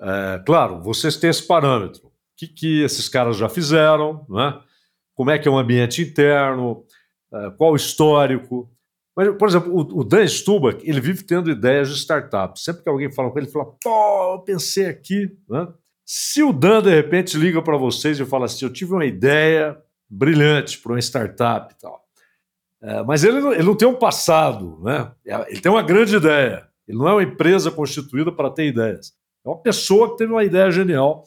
É, claro, vocês têm esse parâmetro. O que, que esses caras já fizeram, né? como é que é o ambiente interno, é, qual o histórico, mas, por exemplo, o, o Dan Stubach, ele vive tendo ideias de startup. Sempre que alguém fala com ele, ele fala, pô, eu pensei aqui. Né? Se o Dan, de repente, liga para vocês e fala assim, eu tive uma ideia brilhante para uma startup e tal. É, mas ele, ele não tem um passado, né? É, ele tem uma grande ideia. Ele não é uma empresa constituída para ter ideias. É uma pessoa que teve uma ideia genial.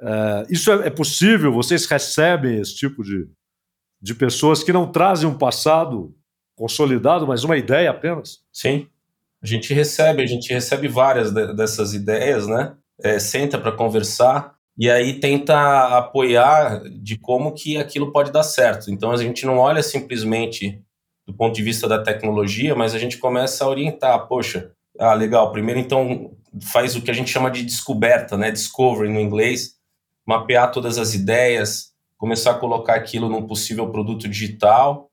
É, isso é, é possível? Vocês recebem esse tipo de, de pessoas que não trazem um passado consolidado, mas uma ideia apenas? Sim. A gente recebe, a gente recebe várias de, dessas ideias, né? É, senta para conversar e aí tenta apoiar de como que aquilo pode dar certo. Então a gente não olha simplesmente do ponto de vista da tecnologia, mas a gente começa a orientar, poxa, ah, legal, primeiro então faz o que a gente chama de descoberta, né? Discovery no inglês, mapear todas as ideias, começar a colocar aquilo num possível produto digital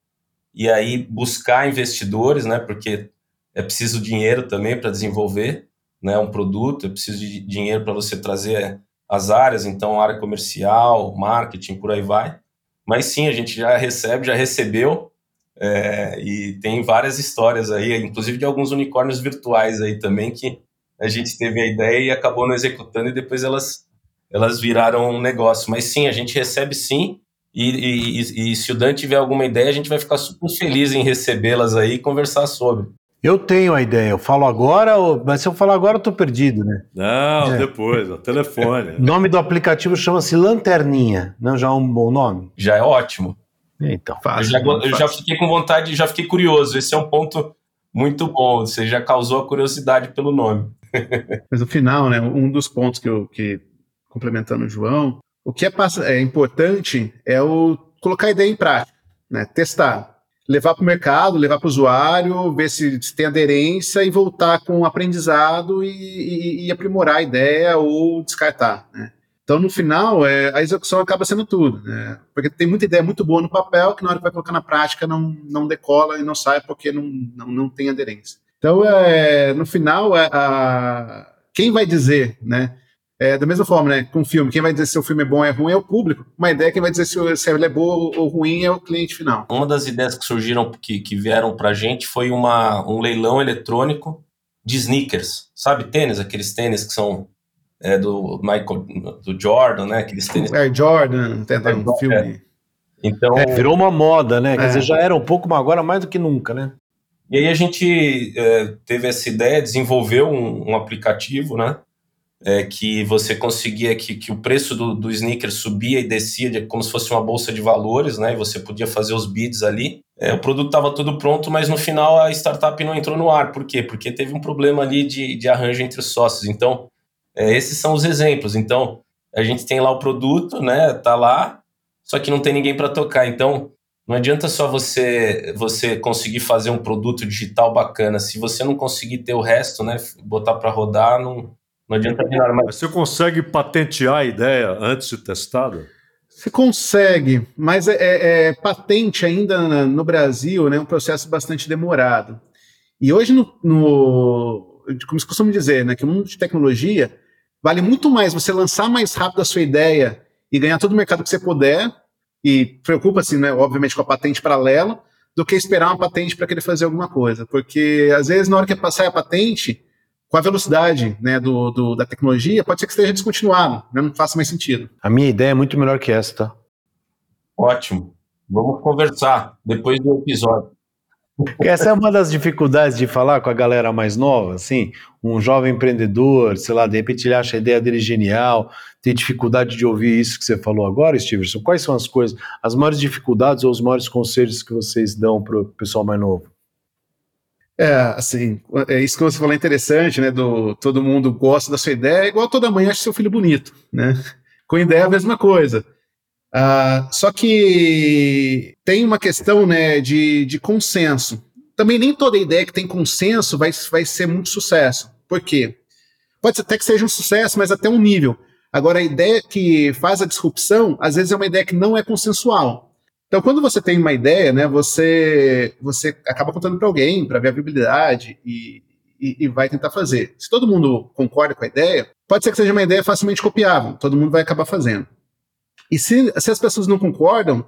e aí buscar investidores, né? Porque é preciso dinheiro também para desenvolver, né? Um produto, é preciso de dinheiro para você trazer as áreas, então área comercial, marketing, por aí vai. Mas sim, a gente já recebe, já recebeu é, e tem várias histórias aí, inclusive de alguns unicórnios virtuais aí também que a gente teve a ideia e acabou não executando e depois elas elas viraram um negócio. Mas sim, a gente recebe sim. E, e, e, se o Dan tiver alguma ideia, a gente vai ficar super feliz em recebê-las aí e conversar sobre. Eu tenho a ideia, eu falo agora, mas se eu falar agora eu tô perdido, né? Não, é. depois, o telefone. O nome do aplicativo chama-se Lanterninha, não já é um bom nome? Já é ótimo. Então. Fácil, eu, já, eu já fiquei com vontade, já fiquei curioso. Esse é um ponto muito bom. Você já causou a curiosidade pelo nome. Mas no final, né, um dos pontos que eu, que complementando o João, o que é, é importante é o colocar a ideia em prática, né? testar, levar para o mercado, levar para o usuário, ver se, se, tem aderência e voltar com o aprendizado e, e, e aprimorar a ideia ou descartar. Né? Então, no final, é, a execução acaba sendo tudo, né? porque tem muita ideia muito boa no papel que na hora que vai colocar na prática não, não decola e não sai porque não, não, não tem aderência. Então, é, no final, é, a, quem vai dizer, né? É, da mesma forma, né? Com filme, quem vai dizer se o filme é bom ou é ruim é o público. Uma ideia, quem vai dizer se, se ele é bom ou ruim é o cliente final. Uma das ideias que surgiram, que, que vieram pra gente, foi uma, um leilão eletrônico de sneakers. Sabe tênis? Aqueles tênis que são é, do Michael, do Jordan, né? Aqueles tênis. É, Jordan, tem até um filme. É. Então, é, virou uma moda, né? Quer é. dizer, já era um pouco, mas agora mais do que nunca, né? E aí a gente é, teve essa ideia, desenvolveu um, um aplicativo, né? É, que você conseguia que, que o preço do, do sneaker subia e descia de, como se fosse uma bolsa de valores, né? E você podia fazer os bids ali. É, o produto estava tudo pronto, mas no final a startup não entrou no ar. Por quê? Porque teve um problema ali de, de arranjo entre os sócios. Então, é, esses são os exemplos. Então, a gente tem lá o produto, né? Tá lá, só que não tem ninguém para tocar. Então, não adianta só você você conseguir fazer um produto digital bacana. Se você não conseguir ter o resto, né? Botar para rodar, não, não adianta nada mais. Você consegue patentear a ideia antes de testada? Você consegue, mas é, é, é patente ainda no Brasil, né, um processo bastante demorado. E hoje, no, no, como se costuma dizer, né, que o mundo de tecnologia vale muito mais você lançar mais rápido a sua ideia e ganhar todo o mercado que você puder, e preocupa-se, né, obviamente, com a patente paralela, do que esperar uma patente para querer fazer alguma coisa. Porque, às vezes, na hora que passar a patente, com a velocidade né, do, do, da tecnologia, pode ser que esteja descontinuado, né, não faça mais sentido. A minha ideia é muito melhor que essa, tá? Ótimo. Vamos conversar depois do episódio. Essa é uma das dificuldades de falar com a galera mais nova, assim, um jovem empreendedor, sei lá, de repente ele acha a ideia dele genial, tem dificuldade de ouvir isso que você falou agora, Stevenson. Quais são as coisas, as maiores dificuldades ou os maiores conselhos que vocês dão para o pessoal mais novo? É, assim, é isso que você falou é interessante, né? Do todo mundo gosta da sua ideia, igual toda mãe acha seu filho bonito, né? Com ideia é a mesma coisa. Ah, só que tem uma questão, né, de, de consenso. Também nem toda ideia que tem consenso vai, vai ser muito sucesso. Por quê? Pode ser até que seja um sucesso, mas até um nível. Agora, a ideia que faz a disrupção, às vezes é uma ideia que não é consensual. Então, quando você tem uma ideia, né, você, você acaba contando para alguém para ver a viabilidade e, e, e, vai tentar fazer. Se todo mundo concorda com a ideia, pode ser que seja uma ideia facilmente copiável, todo mundo vai acabar fazendo. E se, se as pessoas não concordam,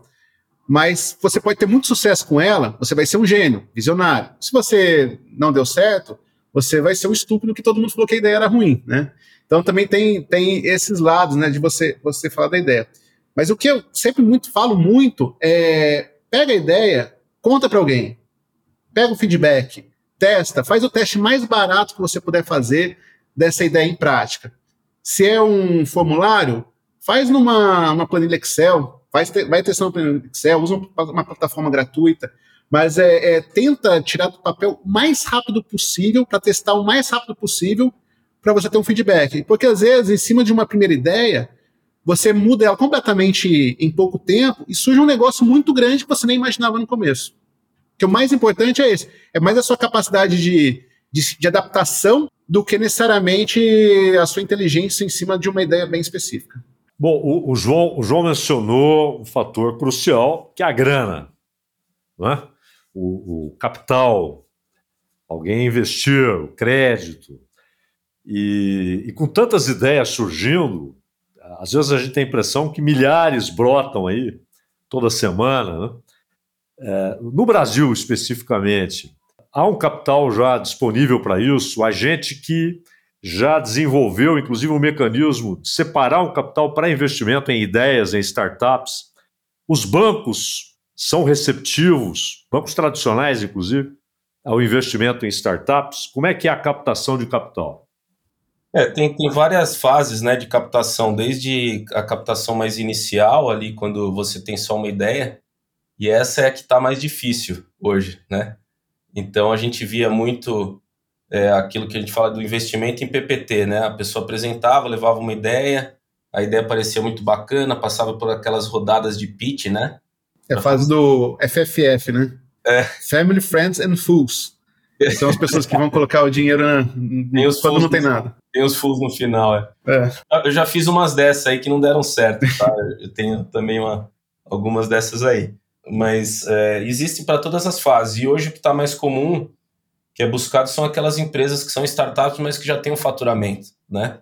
mas você pode ter muito sucesso com ela, você vai ser um gênio, visionário. Se você não deu certo, você vai ser um estúpido que todo mundo falou que a ideia era ruim, né? Então também tem, tem esses lados, né, de você, você falar da ideia. Mas o que eu sempre muito falo muito é pega a ideia, conta para alguém, pega o feedback, testa, faz o teste mais barato que você puder fazer dessa ideia em prática. Se é um formulário, faz numa uma planilha Excel, faz, vai testar uma planilha Excel, usa uma plataforma gratuita, mas é, é tenta tirar do papel o mais rápido possível para testar o mais rápido possível para você ter um feedback. Porque às vezes, em cima de uma primeira ideia, você muda ela completamente em pouco tempo e surge um negócio muito grande que você nem imaginava no começo. Que o mais importante é esse, é mais a sua capacidade de, de, de adaptação do que necessariamente a sua inteligência em cima de uma ideia bem específica. Bom, o, o João, o João mencionou um fator crucial, que é a grana. Né? O, o capital, alguém investir, o crédito. E, e, com tantas ideias surgindo, às vezes a gente tem a impressão que milhares brotam aí toda semana. Né? É, no Brasil, especificamente, há um capital já disponível para isso, há gente que já desenvolveu, inclusive, um mecanismo de separar um capital para investimento em ideias, em startups. Os bancos são receptivos, bancos tradicionais, inclusive, ao investimento em startups. Como é que é a captação de capital? É, tem, tem várias fases né, de captação, desde a captação mais inicial, ali, quando você tem só uma ideia, e essa é a que está mais difícil hoje, né? Então a gente via muito é, aquilo que a gente fala do investimento em PPT, né? A pessoa apresentava, levava uma ideia, a ideia parecia muito bacana, passava por aquelas rodadas de pitch, né? É a fase do FFF, né? É. Family, Friends and Fools. São as pessoas que vão colocar o dinheiro na, quando não tem nada. Tem os fools no final, é. é. Eu já fiz umas dessas aí que não deram certo, tá? Eu tenho também uma, algumas dessas aí. Mas é, existem para todas as fases. E hoje o que está mais comum que é buscado são aquelas empresas que são startups, mas que já têm um faturamento, né?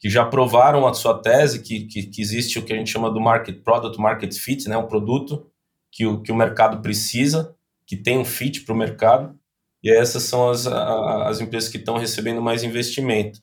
Que já provaram a sua tese, que, que, que existe o que a gente chama do market product market fit, né? Um produto que o, que o mercado precisa, que tem um fit para o mercado. E essas são as, as empresas que estão recebendo mais investimento.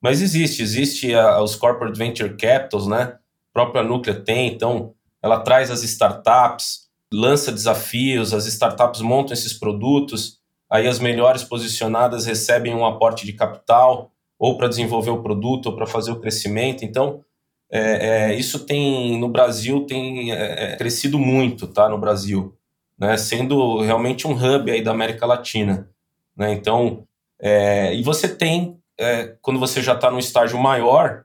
Mas existe, existe a, os corporate venture capitals, né? A própria Núclea tem, então ela traz as startups, lança desafios, as startups montam esses produtos aí as melhores posicionadas recebem um aporte de capital, ou para desenvolver o produto, ou para fazer o crescimento. Então, é, é, isso tem no Brasil tem é, é, crescido muito, tá? No Brasil, né? Sendo realmente um hub aí da América Latina, né? Então, é, e você tem é, quando você já está no estágio maior,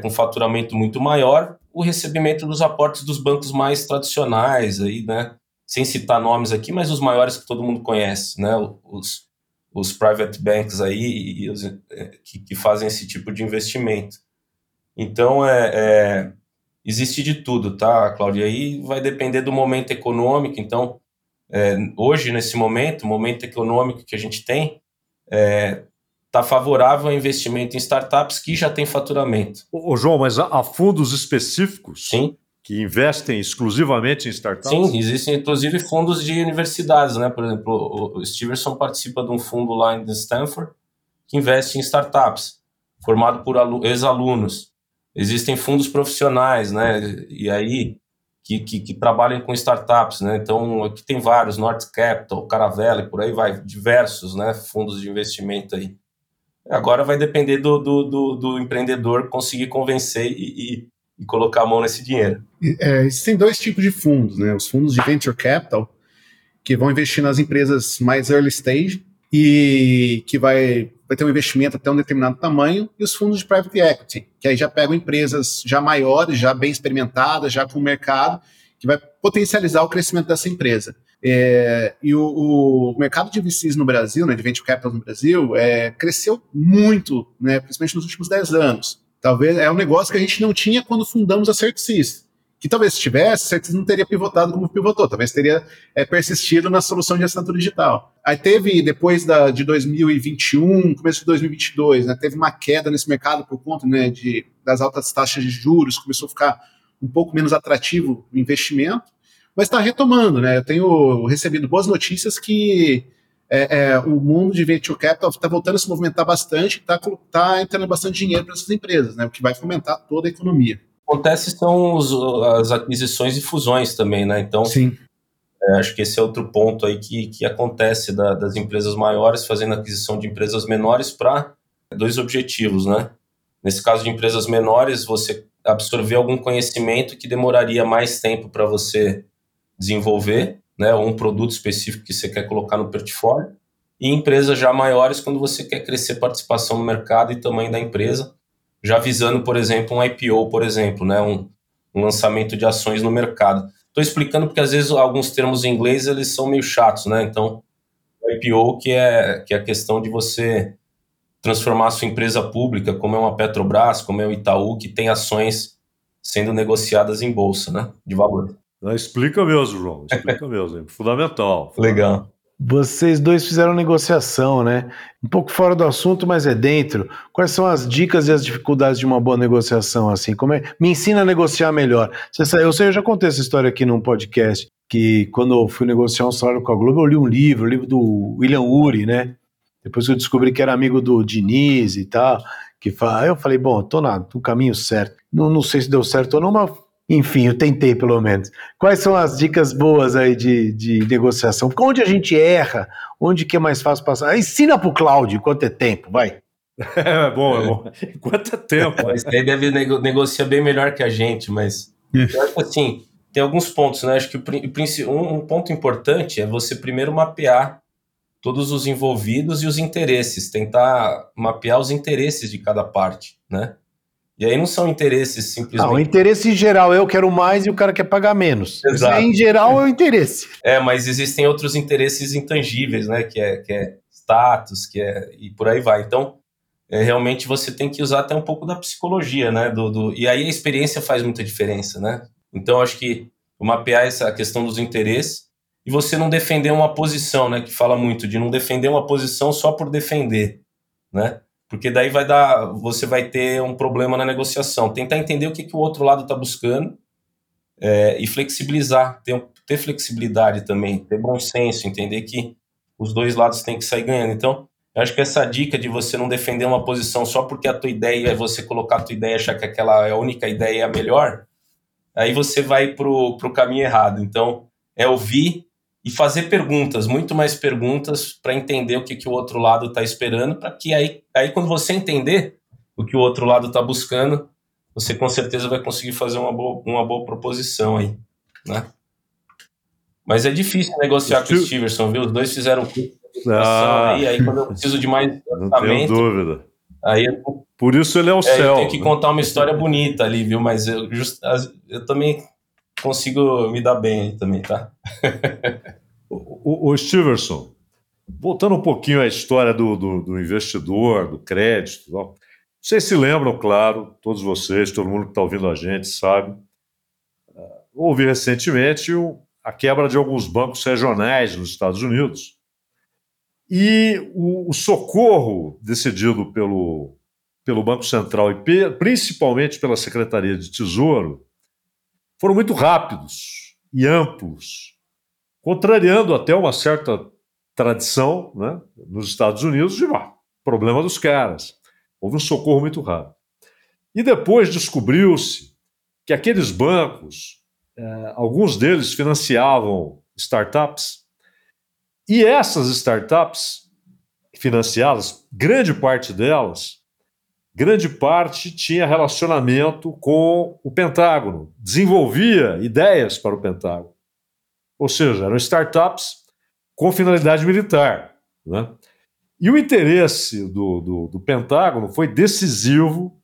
com faturamento muito maior, o recebimento dos aportes dos bancos mais tradicionais aí, né? sem citar nomes aqui, mas os maiores que todo mundo conhece, né? Os, os private banks aí os, é, que, que, fazem esse tipo de investimento. Então, é, é, existe de tudo, tá, Cláudia? Aí vai depender do momento econômico. Então, é, hoje, nesse momento, momento econômico que a gente tem, está favorável ao investimento em startups que já tem faturamento. Ô, João, mas há fundos específicos Sim que investem exclusivamente em startups? Sim, existem inclusive fundos de universidades, né? Por exemplo, o Stevenson participa de um fundo lá em Stanford que investe em startups, formado por ex-alunos. Existem fundos profissionais, né? E aí que, que, que, trabalham com startups, né? Então aqui tem vários, North Capital, Caravela, e por aí vai, diversos, né? Fundos de investimento aí. Agora vai depender do, do, do, do empreendedor conseguir convencer e, e e colocar a mão nesse dinheiro. É, existem dois tipos de fundos, né? Os fundos de venture capital, que vão investir nas empresas mais early stage e que vai, vai ter um investimento até um determinado tamanho, e os fundos de private equity, que aí já pegam empresas já maiores, já bem experimentadas, já com mercado, que vai potencializar o crescimento dessa empresa. É, e o, o, mercado de VCs no Brasil, né, de venture capital no Brasil, é, cresceu muito, né, principalmente nos últimos 10 anos. Talvez é um negócio que a gente não tinha quando fundamos a Certsys. Que talvez se tivesse, a Certsys não teria pivotado como pivotou, talvez teria é, persistido na solução de assinatura digital. Aí teve, depois da, de 2021, começo de 2022, né, teve uma queda nesse mercado por conta né, de, das altas taxas de juros, começou a ficar um pouco menos atrativo o investimento, mas está retomando. Né? Eu tenho recebido boas notícias que é, é, o mundo de venture capital está voltando a se movimentar bastante, está tá entrando bastante dinheiro para essas empresas, né, o que vai fomentar toda a economia. Acontece são os, as aquisições e fusões também, né? Então, Sim. É, acho que esse é outro ponto aí que, que acontece da, das empresas maiores fazendo aquisição de empresas menores para dois objetivos, né? Nesse caso de empresas menores, você absorver algum conhecimento que demoraria mais tempo para você desenvolver né, um produto específico que você quer colocar no portfólio, e empresas já maiores quando você quer crescer participação no mercado e tamanho da empresa, já visando, por exemplo, um IPO, por exemplo, né, um, um lançamento de ações no mercado. Estou explicando porque às vezes alguns termos em inglês eles são meio chatos, né? Então, IPO que é, que é a questão de você transformar a sua empresa pública, como é uma Petrobras, como é o Itaú, que tem ações sendo negociadas em bolsa, né, de valor. Explica mesmo, João, explica mesmo, fundamental. Legal. Vocês dois fizeram negociação, né? Um pouco fora do assunto, mas é dentro. Quais são as dicas e as dificuldades de uma boa negociação assim? Como é? Me ensina a negociar melhor. Você, eu sei, eu já contei essa história aqui num podcast que quando eu fui negociar um salário com a Globo, eu li um livro, o um livro do William Ury, né? Depois eu descobri que era amigo do Diniz e tal, que fala, aí eu falei, bom, tô na, no caminho certo. Não, não sei se deu certo ou não, mas enfim, eu tentei pelo menos. Quais são as dicas boas aí de, de negociação? Onde a gente erra? Onde que é mais fácil passar? Ensina pro Cláudio quanto é tempo, vai. É bom, é bom. Quanto é tempo? Mas ele deve nego negociar bem melhor que a gente, mas eu acho que assim, tem alguns pontos, né? Acho que o, um, um ponto importante é você primeiro mapear todos os envolvidos e os interesses, tentar mapear os interesses de cada parte, né? E aí não são interesses simplesmente. Não, o interesse geral, eu quero mais e o cara quer pagar menos. Exato. Isso em geral é o interesse. É, mas existem outros interesses intangíveis, né? Que é, que é status, que é. e por aí vai. Então, é, realmente você tem que usar até um pouco da psicologia, né? Do, do, e aí a experiência faz muita diferença, né? Então, acho que mapear essa questão dos interesses e você não defender uma posição, né? Que fala muito de não defender uma posição só por defender, né? Porque daí vai dar, você vai ter um problema na negociação. Tentar entender o que, que o outro lado está buscando é, e flexibilizar, ter, ter flexibilidade também, ter bom senso, entender que os dois lados têm que sair ganhando. Então, eu acho que essa dica de você não defender uma posição só porque a tua ideia é você colocar a tua ideia achar que aquela é a única ideia e a melhor, aí você vai para o caminho errado. Então, é ouvir e fazer perguntas, muito mais perguntas, para entender o que, que o outro lado está esperando, para que aí, aí, quando você entender o que o outro lado está buscando, você com certeza vai conseguir fazer uma boa, uma boa proposição aí, né? Mas é difícil negociar com o Stevenson, viu? Os dois fizeram ah, aí, aí quando eu preciso de mais Não tenho dúvida. Aí eu, Por isso ele é o é, céu. Eu tenho que contar uma história bonita ali, viu? Mas eu, just, eu também consigo me dar bem também, tá? o, o, Stevenson, voltando um pouquinho à história do, do, do investidor, do crédito, ó, vocês se lembram, claro, todos vocês, todo mundo que está ouvindo a gente sabe, uh, houve recentemente o, a quebra de alguns bancos regionais nos Estados Unidos. E o, o socorro decidido pelo, pelo Banco Central e principalmente pela Secretaria de Tesouro foram muito rápidos e amplos, contrariando até uma certa tradição né, nos Estados Unidos de ah, problema dos caras. Houve um socorro muito rápido. E depois descobriu-se que aqueles bancos, eh, alguns deles financiavam startups, e essas startups financiadas, grande parte delas, grande parte tinha relacionamento com o Pentágono, desenvolvia ideias para o Pentágono. Ou seja, eram startups com finalidade militar. Né? E o interesse do, do, do Pentágono foi decisivo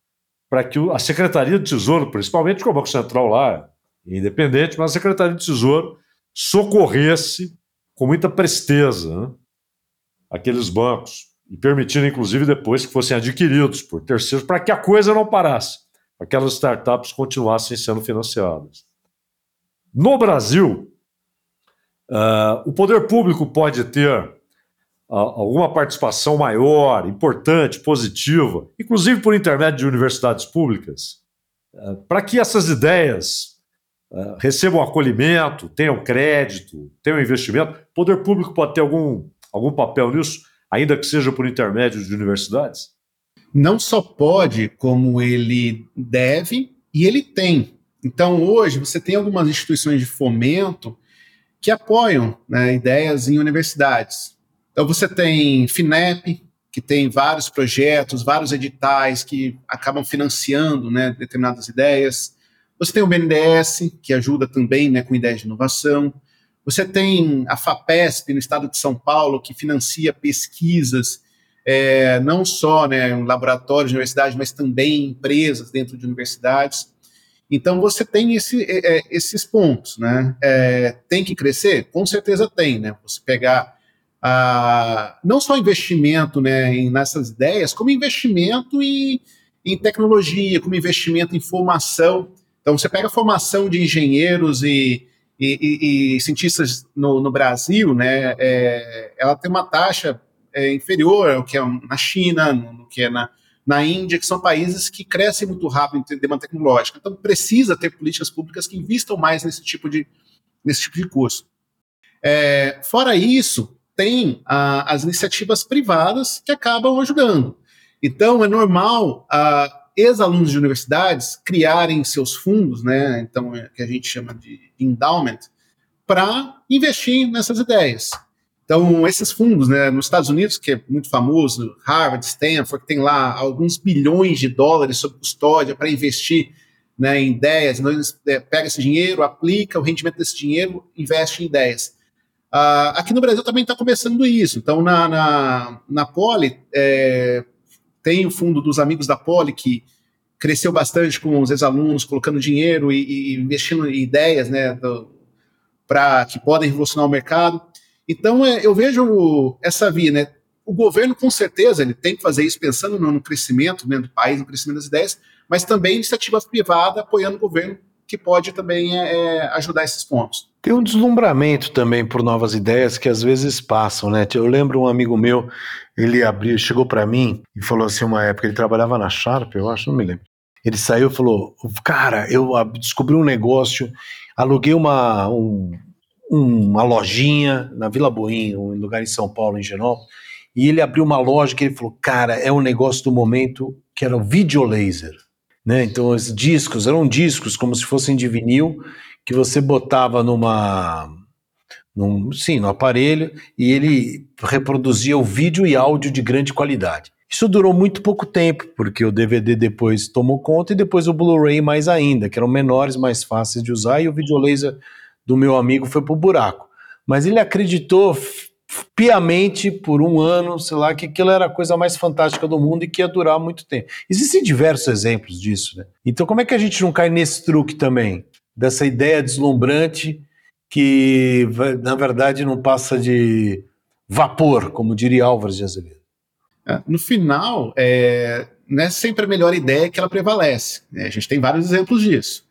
para que a Secretaria de Tesouro, principalmente com o Banco Central lá, independente, mas a Secretaria de Tesouro socorresse com muita presteza né, aqueles bancos e permitindo, inclusive, depois que fossem adquiridos por terceiros, para que a coisa não parasse, para que aquelas startups continuassem sendo financiadas. No Brasil, uh, o poder público pode ter uh, alguma participação maior, importante, positiva, inclusive por intermédio de universidades públicas, uh, para que essas ideias recebam acolhimento, tenham crédito, tenham investimento. O poder público pode ter algum, algum papel nisso? Ainda que seja por intermédio de universidades? Não só pode, como ele deve e ele tem. Então, hoje, você tem algumas instituições de fomento que apoiam né, ideias em universidades. Então, você tem FINEP, que tem vários projetos, vários editais que acabam financiando né, determinadas ideias. Você tem o BNDES, que ajuda também né, com ideias de inovação. Você tem a FAPESP no estado de São Paulo, que financia pesquisas, é, não só né, um laboratórios de universidades, mas também empresas dentro de universidades. Então você tem esse, é, é esses pontos, né? É, tem que crescer? Com certeza tem, né? Você pegar ah, não só investimento né, em, nessas ideias, como investimento em, em tecnologia, como investimento em formação. Então, você pega a formação de engenheiros e, e, e, e cientistas no, no, Brasil, né, é, ela tem uma taxa é, inferior ao que é na China, no, que é na, na Índia, que são países que crescem muito rápido em demanda tecnológica. Então, precisa ter políticas públicas que investam mais nesse tipo de, nesse tipo de curso. É, fora isso, tem ah, as iniciativas privadas que acabam ajudando. Então, é normal ah, ex-alunos de universidades criarem seus fundos, né, então, é, que a gente chama de endowment, para investir nessas ideias. Então, esses fundos, né, nos Estados Unidos, que é muito famoso, Harvard, Stanford, que tem lá alguns bilhões de dólares sob custódia para investir né, em ideias, então eles é, pega esse dinheiro, aplica o rendimento desse dinheiro, investe em ideias. Uh, aqui no Brasil também está começando isso. Então, na, na, na Poli, é, tem o fundo dos amigos da Poli, que cresceu bastante com os ex-alunos, colocando dinheiro e, e, investindo em ideias né, para que podem revolucionar o mercado. Então, é, eu vejo essa via, né? O governo, com certeza, ele tem que fazer isso pensando no, no crescimento né, do país, no crescimento das ideias, mas também iniciativa privada apoiando o governo, que pode também é, é ajudar esses pontos. Tem um deslumbramento também por novas ideias que às vezes passam, né? Eu lembro um amigo meu, ele abriu, chegou para mim e falou assim uma época, ele trabalhava na Sharp, eu acho, não me lembro. Ele saiu e falou: "Cara, eu descobri um negócio, aluguei uma um, uma lojinha na Vila Boim, um lugar em São Paulo, em Genópolis, e ele abriu uma loja que ele falou: "Cara, é um negócio do momento que era o videolaser". Né? Então, os discos eram discos como se fossem de vinil que você botava numa num, sim, no aparelho e ele reproduzia o vídeo e áudio de grande qualidade. Isso durou muito pouco tempo, porque o DVD depois tomou conta e depois o Blu-ray mais ainda, que eram menores, mais fáceis de usar, e o videolaser do meu amigo foi pro buraco. Mas ele acreditou piamente por um ano, sei lá, que aquilo era a coisa mais fantástica do mundo e que ia durar muito tempo. Existem diversos exemplos disso, né? Então como é que a gente não cai nesse truque também? Dessa ideia deslumbrante que, na verdade, não passa de vapor, como diria Álvares de Azevedo. É, no final, é, não é sempre a melhor ideia que ela prevalece. Né? A gente tem vários exemplos disso.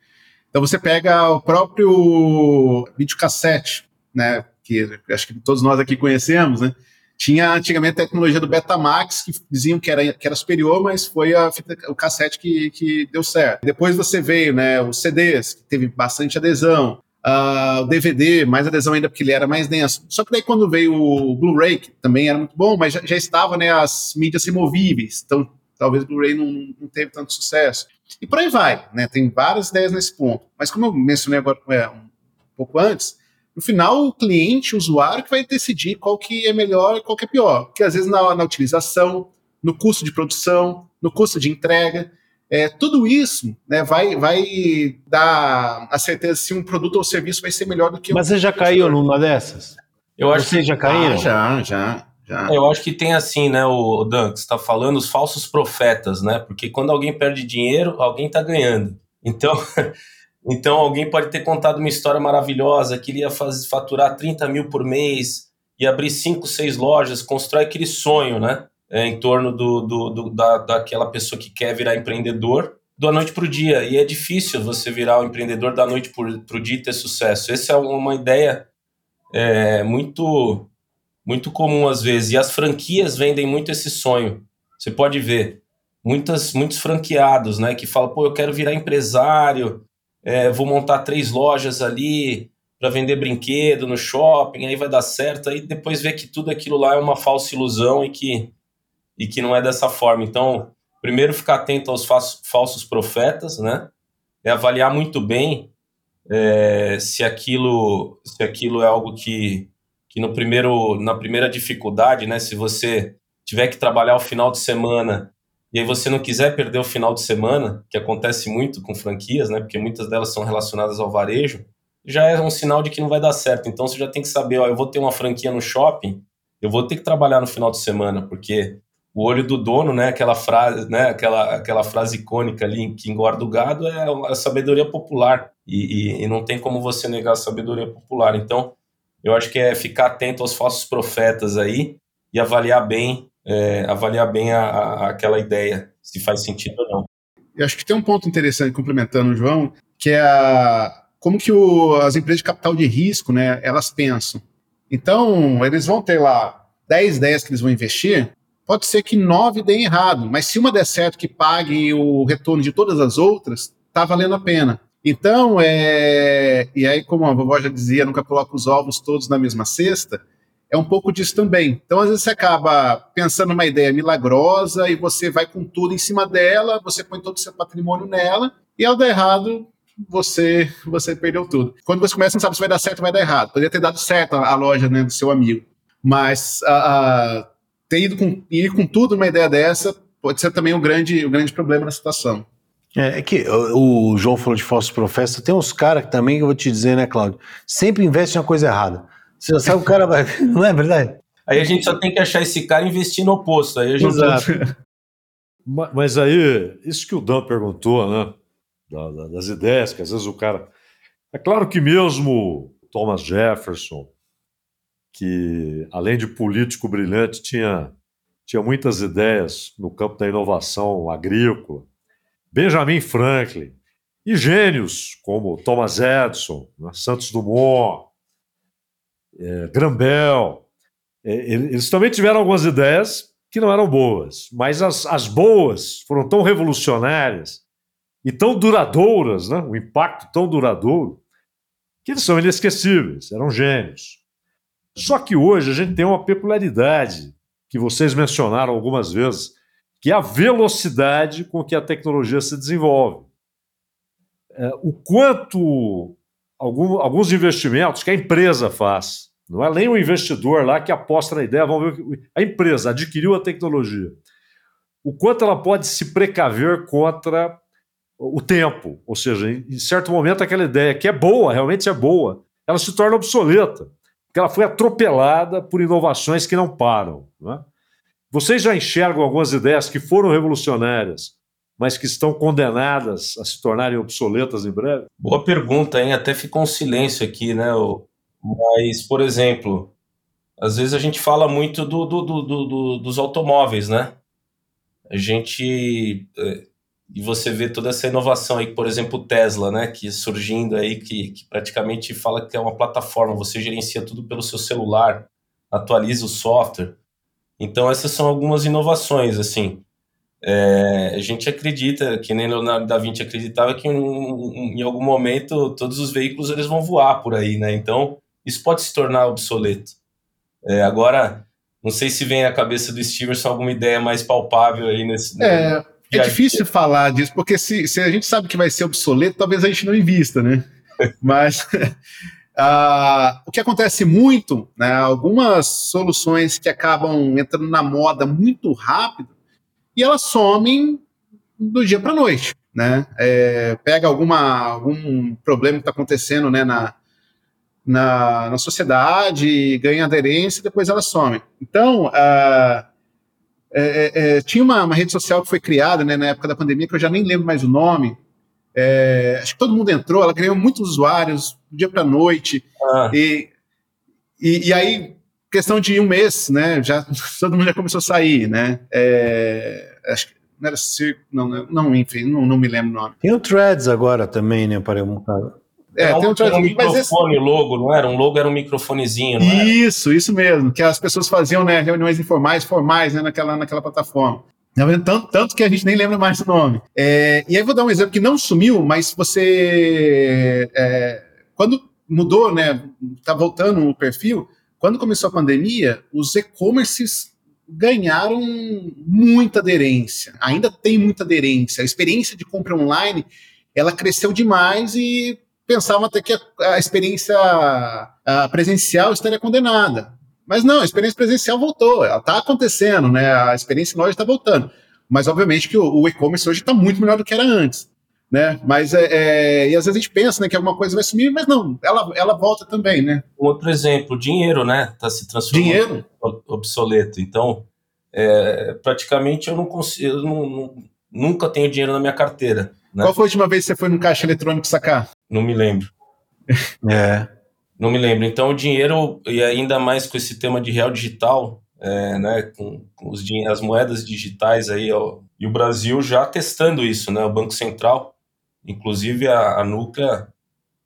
Então você pega o próprio videocassete, né? Que acho que todos nós aqui conhecemos, né? Tinha antigamente a tecnologia do Betamax, que diziam que era, que era superior, mas foi a fita, o cassete que, que deu certo. Depois você veio, né, os CDs, que teve bastante adesão, uh, o DVD, mais adesão ainda porque ele era mais denso. Só que daí quando veio o Blu-ray, que também era muito bom, mas já, já estava, né, as mídias removíveis, então talvez o Blu-ray não, não teve tanto sucesso. E por aí vai, né, tem várias ideias nesse ponto. Mas como eu mencionei agora é, um pouco antes, no final, o cliente, o usuário, que vai decidir qual que é melhor e qual que é pior. Porque às vezes na, na utilização, no custo de produção, no custo de entrega, é, tudo isso né, vai, vai dar a certeza se um produto ou serviço vai ser melhor do que Mas você já caiu numa dessas? Eu acho você que já caiu? Ah, já, já. Já. Eu acho que tem assim, né, o Dan, que você está falando, os falsos profetas, né? Porque quando alguém perde dinheiro, alguém está ganhando. Então, Então alguém pode ter contado uma história maravilhosa, que ele ia fazer, faturar 30 mil por mês e abrir cinco, seis lojas, constrói aquele sonho, né? É, em torno do, do, do, da, daquela pessoa que quer virar empreendedor da noite para o dia. E é difícil você virar um empreendedor da noite para o dia e ter sucesso. Essa é uma ideia é, muito, muito comum às vezes. E as franquias vendem muito esse sonho. Você pode ver. Muitas, muitos franqueados, né? Que falam, pô, eu quero virar empresário, é, vou montar três lojas ali para vender brinquedo no shopping, aí vai dar certo, aí depois vê que tudo aquilo lá é uma falsa ilusão e que, e que não é dessa forma. Então, primeiro ficar atento aos falsos profetas, né? É avaliar muito bem é, se aquilo se aquilo é algo que, que no primeiro na primeira dificuldade, né? Se você tiver que trabalhar o final de semana e aí você não quiser perder o final de semana, que acontece muito com franquias, né? Porque muitas delas são relacionadas ao varejo, já é um sinal de que não vai dar certo. Então você já tem que saber, ó, eu vou ter uma franquia no shopping, eu vou ter que trabalhar no final de semana, porque o olho do dono, né, aquela frase, né, aquela, aquela frase icônica ali que engorda o gado é a sabedoria popular e, e, e não tem como você negar a sabedoria popular. Então Eu acho que é ficar atento aos falsos profetas aí e avaliar bem, é, avaliar bem a, a, aquela ideia, se faz sentido ou não. Eu acho que tem um ponto interessante complementando o João, que é a, como que o, as empresas de capital de risco, né, elas pensam. Então, eles vão ter lá 10 ideias que eles vão investir, pode ser que nove deem errado, mas se uma der certo que pague o retorno de todas as outras, tá valendo a pena. Então, é, e aí, como a vovó já dizia, nunca coloca os ovos todos na mesma cesta, é um pouco disso também. Então, às vezes, você acaba pensando numa ideia milagrosa e você vai com tudo em cima dela, você põe todo o seu patrimônio nela, e ao dar errado, você você perdeu tudo. Quando você começa, não sabe se vai dar certo ou vai dar errado. Poderia ter dado certo a, loja né, do seu amigo. Mas a, a, ter ido com, ir com tudo numa ideia dessa pode ser também um grande, um grande problema na situação. É, é que o, João falou de falsos profetas, tem uns caras que também, eu vou te dizer, né, Cláudio, sempre investe na coisa errada. Você já sabe o cara vai. Não é verdade? Aí a gente só tem que achar esse cara e investir no oposto. Aí a gente... Exato. Mas aí, isso que o Dan perguntou, né? Das ideias, que às vezes o cara. É claro que mesmo Thomas Jefferson, que além de político brilhante, tinha, tinha muitas ideias no campo da inovação agrícola. Benjamin Franklin e gênios como Thomas Edison, né, Santos Dumont, é, Grambel. É, eles também tiveram algumas ideias que não eram boas, mas as, as boas foram tão revolucionárias e tão duradouras, né, o impacto tão duradouro, que eles são inesquecíveis, eram gênios. Só que hoje a gente tem uma peculiaridade que vocês mencionaram algumas vezes, que é a velocidade com que a tecnologia se desenvolve. É, o quanto algum, alguns investimentos que a empresa faz, não é nem o investidor lá que aposta na ideia, vamos ver, a empresa adquiriu a tecnologia. O quanto ela pode se precaver contra o tempo, ou seja, em certo momento aquela ideia que é boa, realmente é boa, ela se torna obsoleta porque ela foi atropelada por inovações que não param. Não é? Vocês já enxergam algumas ideias que foram revolucionárias, mas que estão condenadas a se tornarem obsoletas em breve? Boa pergunta, hein? Até ficou um silêncio aqui, né? Mas, por exemplo, às vezes a gente fala muito do, do, do, do dos automóveis, né? A gente é, e você vê toda essa inovação aí, por exemplo, o Tesla, né, que surgindo aí, que, que praticamente fala que é uma plataforma, você gerencia tudo pelo seu celular, atualiza o software. Então essas são algumas inovações, assim. É, a gente acredita, que nem Leonardo da Vinci acreditava que em, em algum momento todos os veículos eles vão voar por aí, né? Então isso pode se tornar obsoleto. É, agora, não sei se vem à cabeça do Stevenson alguma ideia mais palpável aí nesse. É, é difícil falar disso, porque se, se a gente sabe que vai ser obsoleto, talvez a gente não invista, né? Mas uh, o que acontece muito, né, algumas soluções que acabam entrando na moda muito rápido e elas somem do dia para a noite. Né? É, pega alguma, algum problema que está acontecendo né, na, na, na sociedade, ganha aderência e depois ela some. Então, uh, é, é, tinha uma, uma, rede social que foi criada né, na época da pandemia, que eu já nem lembro mais o nome. É, acho que todo mundo entrou, ela ganhou muitos usuários, do dia para noite. Ah. E, e, e, aí, questão de um mês, né? Já, todo mundo já começou a sair, né? É, acho que não era Circo, não, não, enfim, não, não me lembro o nome. Tem o Threads agora também, né? Para um é, tem um, um microfone esse... logo, não era? Um logo era um microfonezinho, não Isso, isso mesmo, que as pessoas faziam né, reuniões informais, formais, né, naquela, naquela plataforma. Tá tanto, tanto que a gente nem lembra mais o nome. É, e aí vou dar um exemplo que não sumiu, mas você. É, quando mudou, né? Tá voltando o perfil. Quando começou a pandemia, os e-commerces ganharam muita aderência. Ainda tem muita aderência. A experiência de compra online ela cresceu demais e pensavam até que a, a experiência a presencial estaria condenada. Mas não, a experiência presencial voltou, ela está acontecendo, né? A experiência loja está voltando. Mas obviamente que o, o e-commerce hoje está muito melhor do que era antes. Né? Mas é, é, e às vezes a gente pensa né, que alguma coisa vai sumir, mas não, ela, ela volta também, né? Outro exemplo, dinheiro, né? Está se transformando dinheiro? obsoleto. Então, é, praticamente eu não consigo, eu não, nunca tenho dinheiro na minha carteira. Né? Qual foi a última vez que você foi no caixa eletrônico sacar? Não me lembro. é. Não me lembro. Então, o dinheiro, e ainda mais com esse tema de real digital, é, né, com, com os, as moedas digitais aí, ó, e o Brasil já testando isso, né, o Banco Central, inclusive a, a Núclea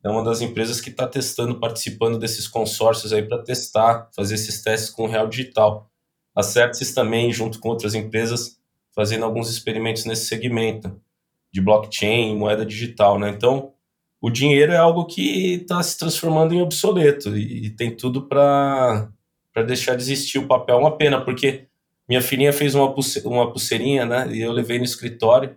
é uma das empresas que está testando, participando desses consórcios aí para testar, fazer esses testes com o real digital. A Certis também, junto com outras empresas, fazendo alguns experimentos nesse segmento de blockchain, moeda digital, né? Então, o dinheiro é algo que está se transformando em obsoleto e, e tem tudo para deixar de existir o papel. Uma pena, porque minha filhinha fez uma, pulse, uma pulseirinha, né? E eu levei no escritório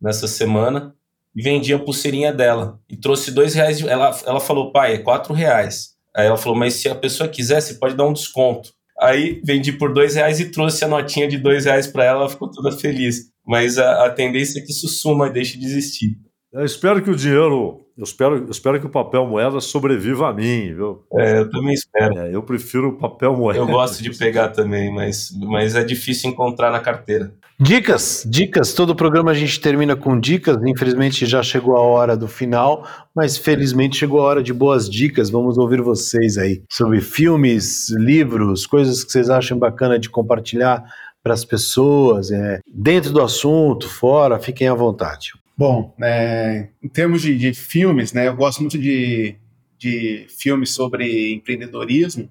nessa semana e vendi a pulseirinha dela. E trouxe dois reais. De, ela, ela falou, pai, é quatro reais. Aí ela falou, mas se a pessoa quiser, você pode dar um desconto. Aí vendi por dois reais e trouxe a notinha de dois reais para ela, ela ficou toda feliz. Mas a, a tendência é que isso suma e deixe de existir. Eu espero que o dinheiro, eu espero, eu espero que o papel moeda sobreviva a mim, viu? É, eu também espero. É, eu prefiro o papel moeda. Eu gosto de pegar também, mas, mas é difícil encontrar na carteira. Dicas, dicas. Todo programa a gente termina com dicas. Infelizmente já chegou a hora do final, mas felizmente chegou a hora de boas dicas. Vamos ouvir vocês aí sobre filmes, livros, coisas que vocês acham bacana de compartilhar para as pessoas, é, dentro do assunto, fora, fiquem à vontade. Bom, é, em termos de, de, filmes, né, eu gosto muito de, de filmes sobre empreendedorismo.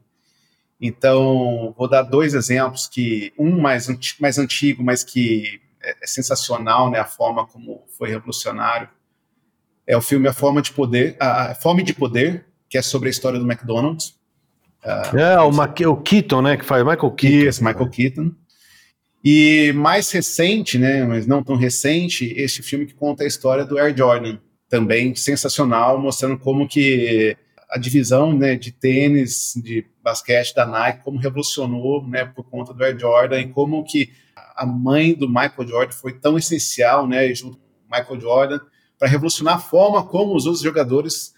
Então, vou dar dois exemplos que um mais, mais antigo, mas que é, é sensacional, né, a forma como foi revolucionário. É o filme A Forma de Poder, a Fome de Poder, que é sobre a história do McDonald's. Uh, é, o, Ma o Keaton, né, que faz Michael Keaton. Isso, Michael Keaton. E mais recente, né, mas não tão recente, este filme que conta a história do Air Jordan, também sensacional, mostrando como que a divisão né, de tênis, de basquete da Nike, como revolucionou né, por conta do Air Jordan e como que a mãe do Michael Jordan foi tão essencial, né, junto com Michael Jordan, para revolucionar a forma como os outros jogadores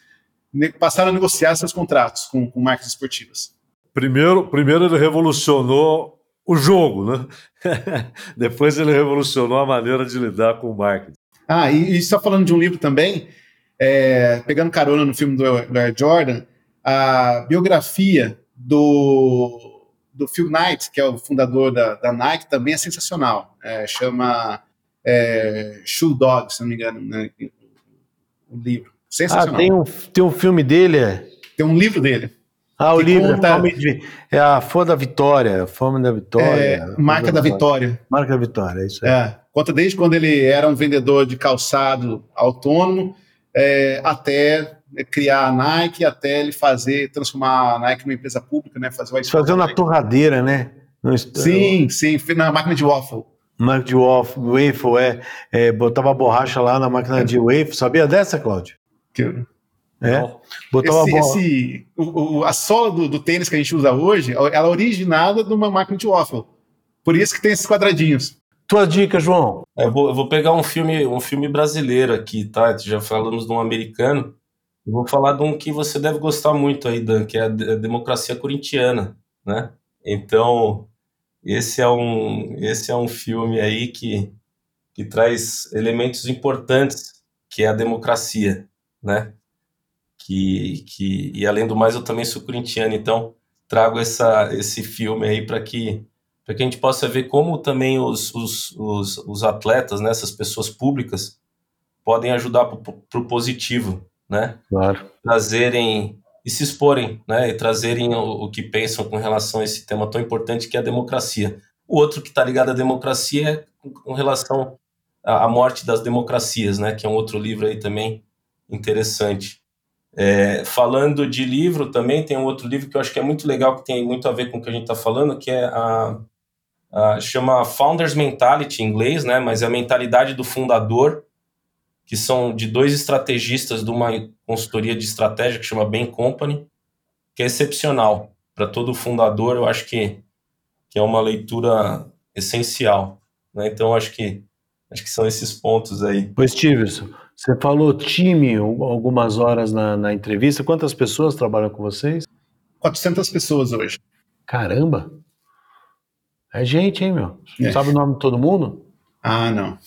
passaram a negociar seus contratos com, com marcas esportivas. Primeiro, primeiro ele revolucionou o jogo, né? Depois ele revolucionou a maneira de lidar com o marketing. Ah, e, e só falando de um livro também, é, pegando carona no filme do, do Air Jordan, a biografia do, do Phil Knight, que é o fundador da, da Nike, também é sensacional. É, chama é, Shoe Dog, se não me engano, né, o livro. Sensacional. Ah, tem um, tem um filme dele? É? Tem um livro dele. Ah, o livro conta... de, é a Fome da Vitória, Fome da Vitória. É, marca da, Vitória. Marca da Vitória, é isso aí. É, conta desde quando ele era um vendedor de calçado autônomo é, até criar a Nike, até ele fazer, transformar a Nike numa empresa pública, né? Fazer, fazer na torradeira, né? Sim, sim, na máquina de waffle. Máquina de waffle, waffle é, é, botava borracha lá na máquina de waffle. Sabia dessa, Cláudio? Que... É. Botou esse, esse o, o, a sola do, do, tênis que a gente usa hoje, ela é originada de uma máquina de waffle. Por isso que tem esses quadradinhos. Tua dica, João? É, eu, vou, eu vou pegar um filme, um filme brasileiro aqui, tá? Já falamos de um americano. Eu vou falar de um que você deve gostar muito aí, Dan, que é a Democracia Corintiana, né? Então, esse é um, esse é um filme aí que, que traz elementos importantes, que é a democracia, né? Que, que e além do mais eu também sou corintiano, então trago essa, esse filme aí para que para que a gente possa ver como também os, os, os, os atletas, né, essas pessoas públicas, podem ajudar para o positivo, né? Claro. Trazerem e se exporem, né? E trazerem o, o, que pensam com relação a esse tema tão importante que é a democracia. O outro que está ligado à democracia é com relação à, à morte das democracias, né? Que é um outro livro aí também interessante. É, falando de livro, também tem um outro livro que eu acho que é muito legal, que tem muito a ver com o que a gente está falando, que é a, a, chama Founders Mentality em inglês, né? Mas é a mentalidade do fundador, que são de dois estrategistas de uma consultoria de estratégia que chama Bain Company, que é excepcional para todo fundador. Eu acho que, que é uma leitura essencial. Né? Então, acho que acho que são esses pontos aí. Pois, Stevenson, você falou time algumas horas na, na entrevista. Quantas pessoas trabalham com vocês? 400 pessoas hoje. Caramba! É gente, hein, meu? É. Sabe o nome de todo mundo? Ah, não.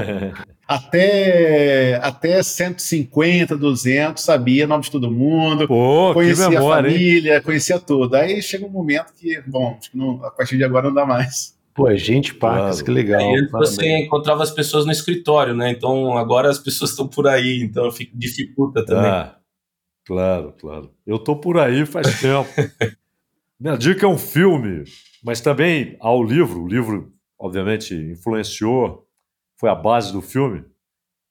até, até 150, 200, sabia o nome de todo mundo, Pô, conhecia memória, a família, hein? conhecia tudo. Aí chega um momento que, bom, acho que não, a partir de agora não dá mais. Pô, é gente pacas, Claro. que legal. Aí antes você encontrava as pessoas no escritório, né? Então agora as pessoas estão por aí, então fica, dificulta também. Ah, claro, claro. Eu tô por aí faz tempo. Minha dica é um filme, mas também há o livro. O livro, obviamente, influenciou, foi a base do filme.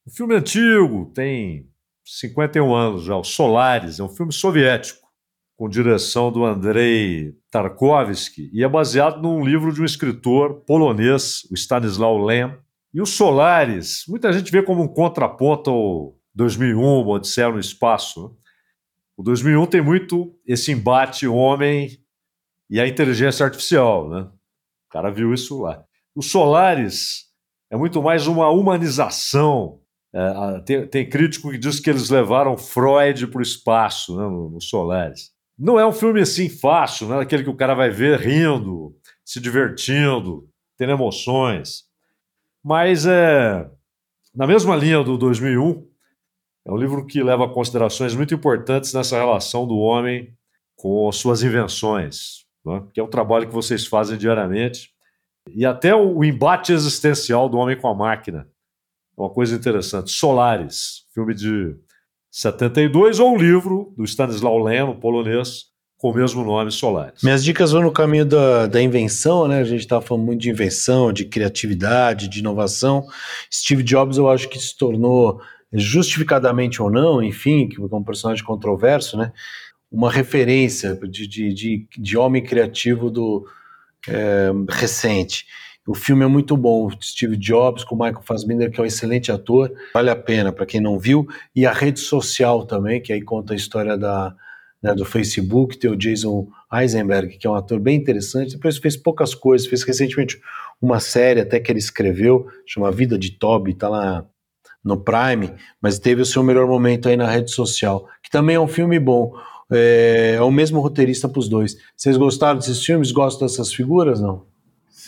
Um filme antigo, tem 51 anos já, o Solaris, é um filme soviético, com direção do Andrei Tarkovsky, e é baseado num livro de um escritor polonês, o Stanisław Lem. E o Solaris, muita gente vê como um contraponto ao 2001, o Odisseia no Espaço. né? O 2001 tem muito esse embate homem e a inteligência artificial, né? O cara viu isso lá. O Solaris é muito mais uma humanização. É, tem, tem crítico que diz que eles levaram Freud para o espaço, né, no, no Solaris. Não é um filme assim fácil, não é aquele que o cara vai ver rindo, se divertindo, tendo emoções. Mas é na mesma linha do 2001, é um livro que leva considerações muito importantes nessa relação do homem com suas invenções, né? que é um trabalho que vocês fazem diariamente, e até o, embate existencial do homem com a máquina. É uma coisa interessante. Solaris, filme de 72, ou um livro do Stanisław Lem, polonês, com o mesmo nome, Solaris. Minhas dicas vão no caminho da, da invenção, né? A gente estava falando muito de invenção, de criatividade, de inovação. Steve Jobs, eu acho que se tornou, justificadamente ou não, enfim, que é um personagem controverso, né? Uma referência de, de, de, de homem criativo do é, recente. O filme é muito bom. Steve Jobs com Michael Fassbender, que é um excelente ator, vale a pena para quem não viu. E a rede social também, que aí conta a história da, né, do Facebook, tem o Jason Eisenberg, que é um ator bem interessante. Depois fez poucas coisas, fez recentemente uma série até que ele escreveu, chama Vida de Toby, tá lá no Prime, mas teve o seu melhor momento aí na rede social, que também é um filme bom. É, é o mesmo roteirista para os dois. Vocês gostaram desses filmes? Gostam dessas figuras, não?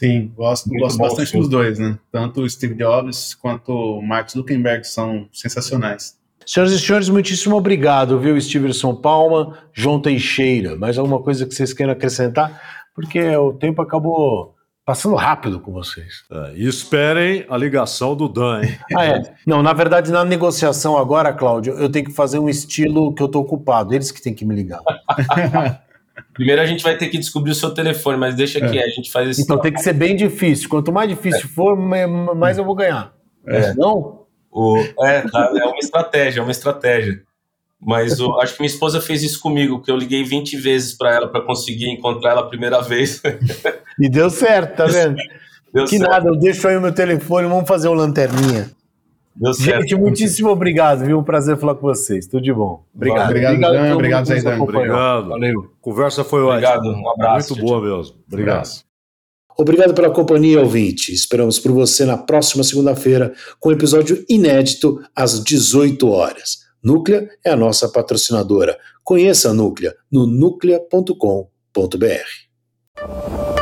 Sim, gosto, Muito gosto bom, bastante dos dois, né? Tanto o Steve Jobs quanto o Mark Zuckerberg são sensacionais. Senhoras e senhores, muitíssimo obrigado, viu, Stevenson Palma, João Teixeira. Mais alguma coisa que vocês queiram acrescentar? Porque o tempo acabou passando rápido com vocês. É, e esperem a ligação do Dan, hein? Ah, é. Não, na verdade, na negociação agora, Cláudio, eu tenho que fazer um estilo que eu tô ocupado. Eles que têm que me ligar. Primeiro a gente vai ter que descobrir o seu telefone, mas deixa que a gente faz esse. Então tem que ser bem difícil. Quanto mais difícil for, me- mais eu vou ganhar. É. Não? O, é, tá, é uma estratégia, é uma estratégia. Mas o- acho que minha esposa fez isso comigo, que eu liguei 20 vezes para ela para conseguir encontrar ela a primeira vez. E deu certo, tá vendo? Deu que certo. nada, eu deixo aí o meu telefone, vamos fazer o lanterninha. Deu certo. Gente, muitíssimo obrigado, viu? Um prazer falar com vocês. Tudo de bom. Obrigado. Obrigado, a Dan. Obrigado, Zaidan. acompanhou. Obrigado. Valeu. Conversa foi Obrigado, ótima. um abraço. Muito boa mesmo. Obrigado. Obrigado pela companhia, ouvinte. Esperamos por você na próxima segunda-feira com um episódio inédito às 18 horas. Núclea é a nossa patrocinadora. Conheça a Núclea no núclea.com.br.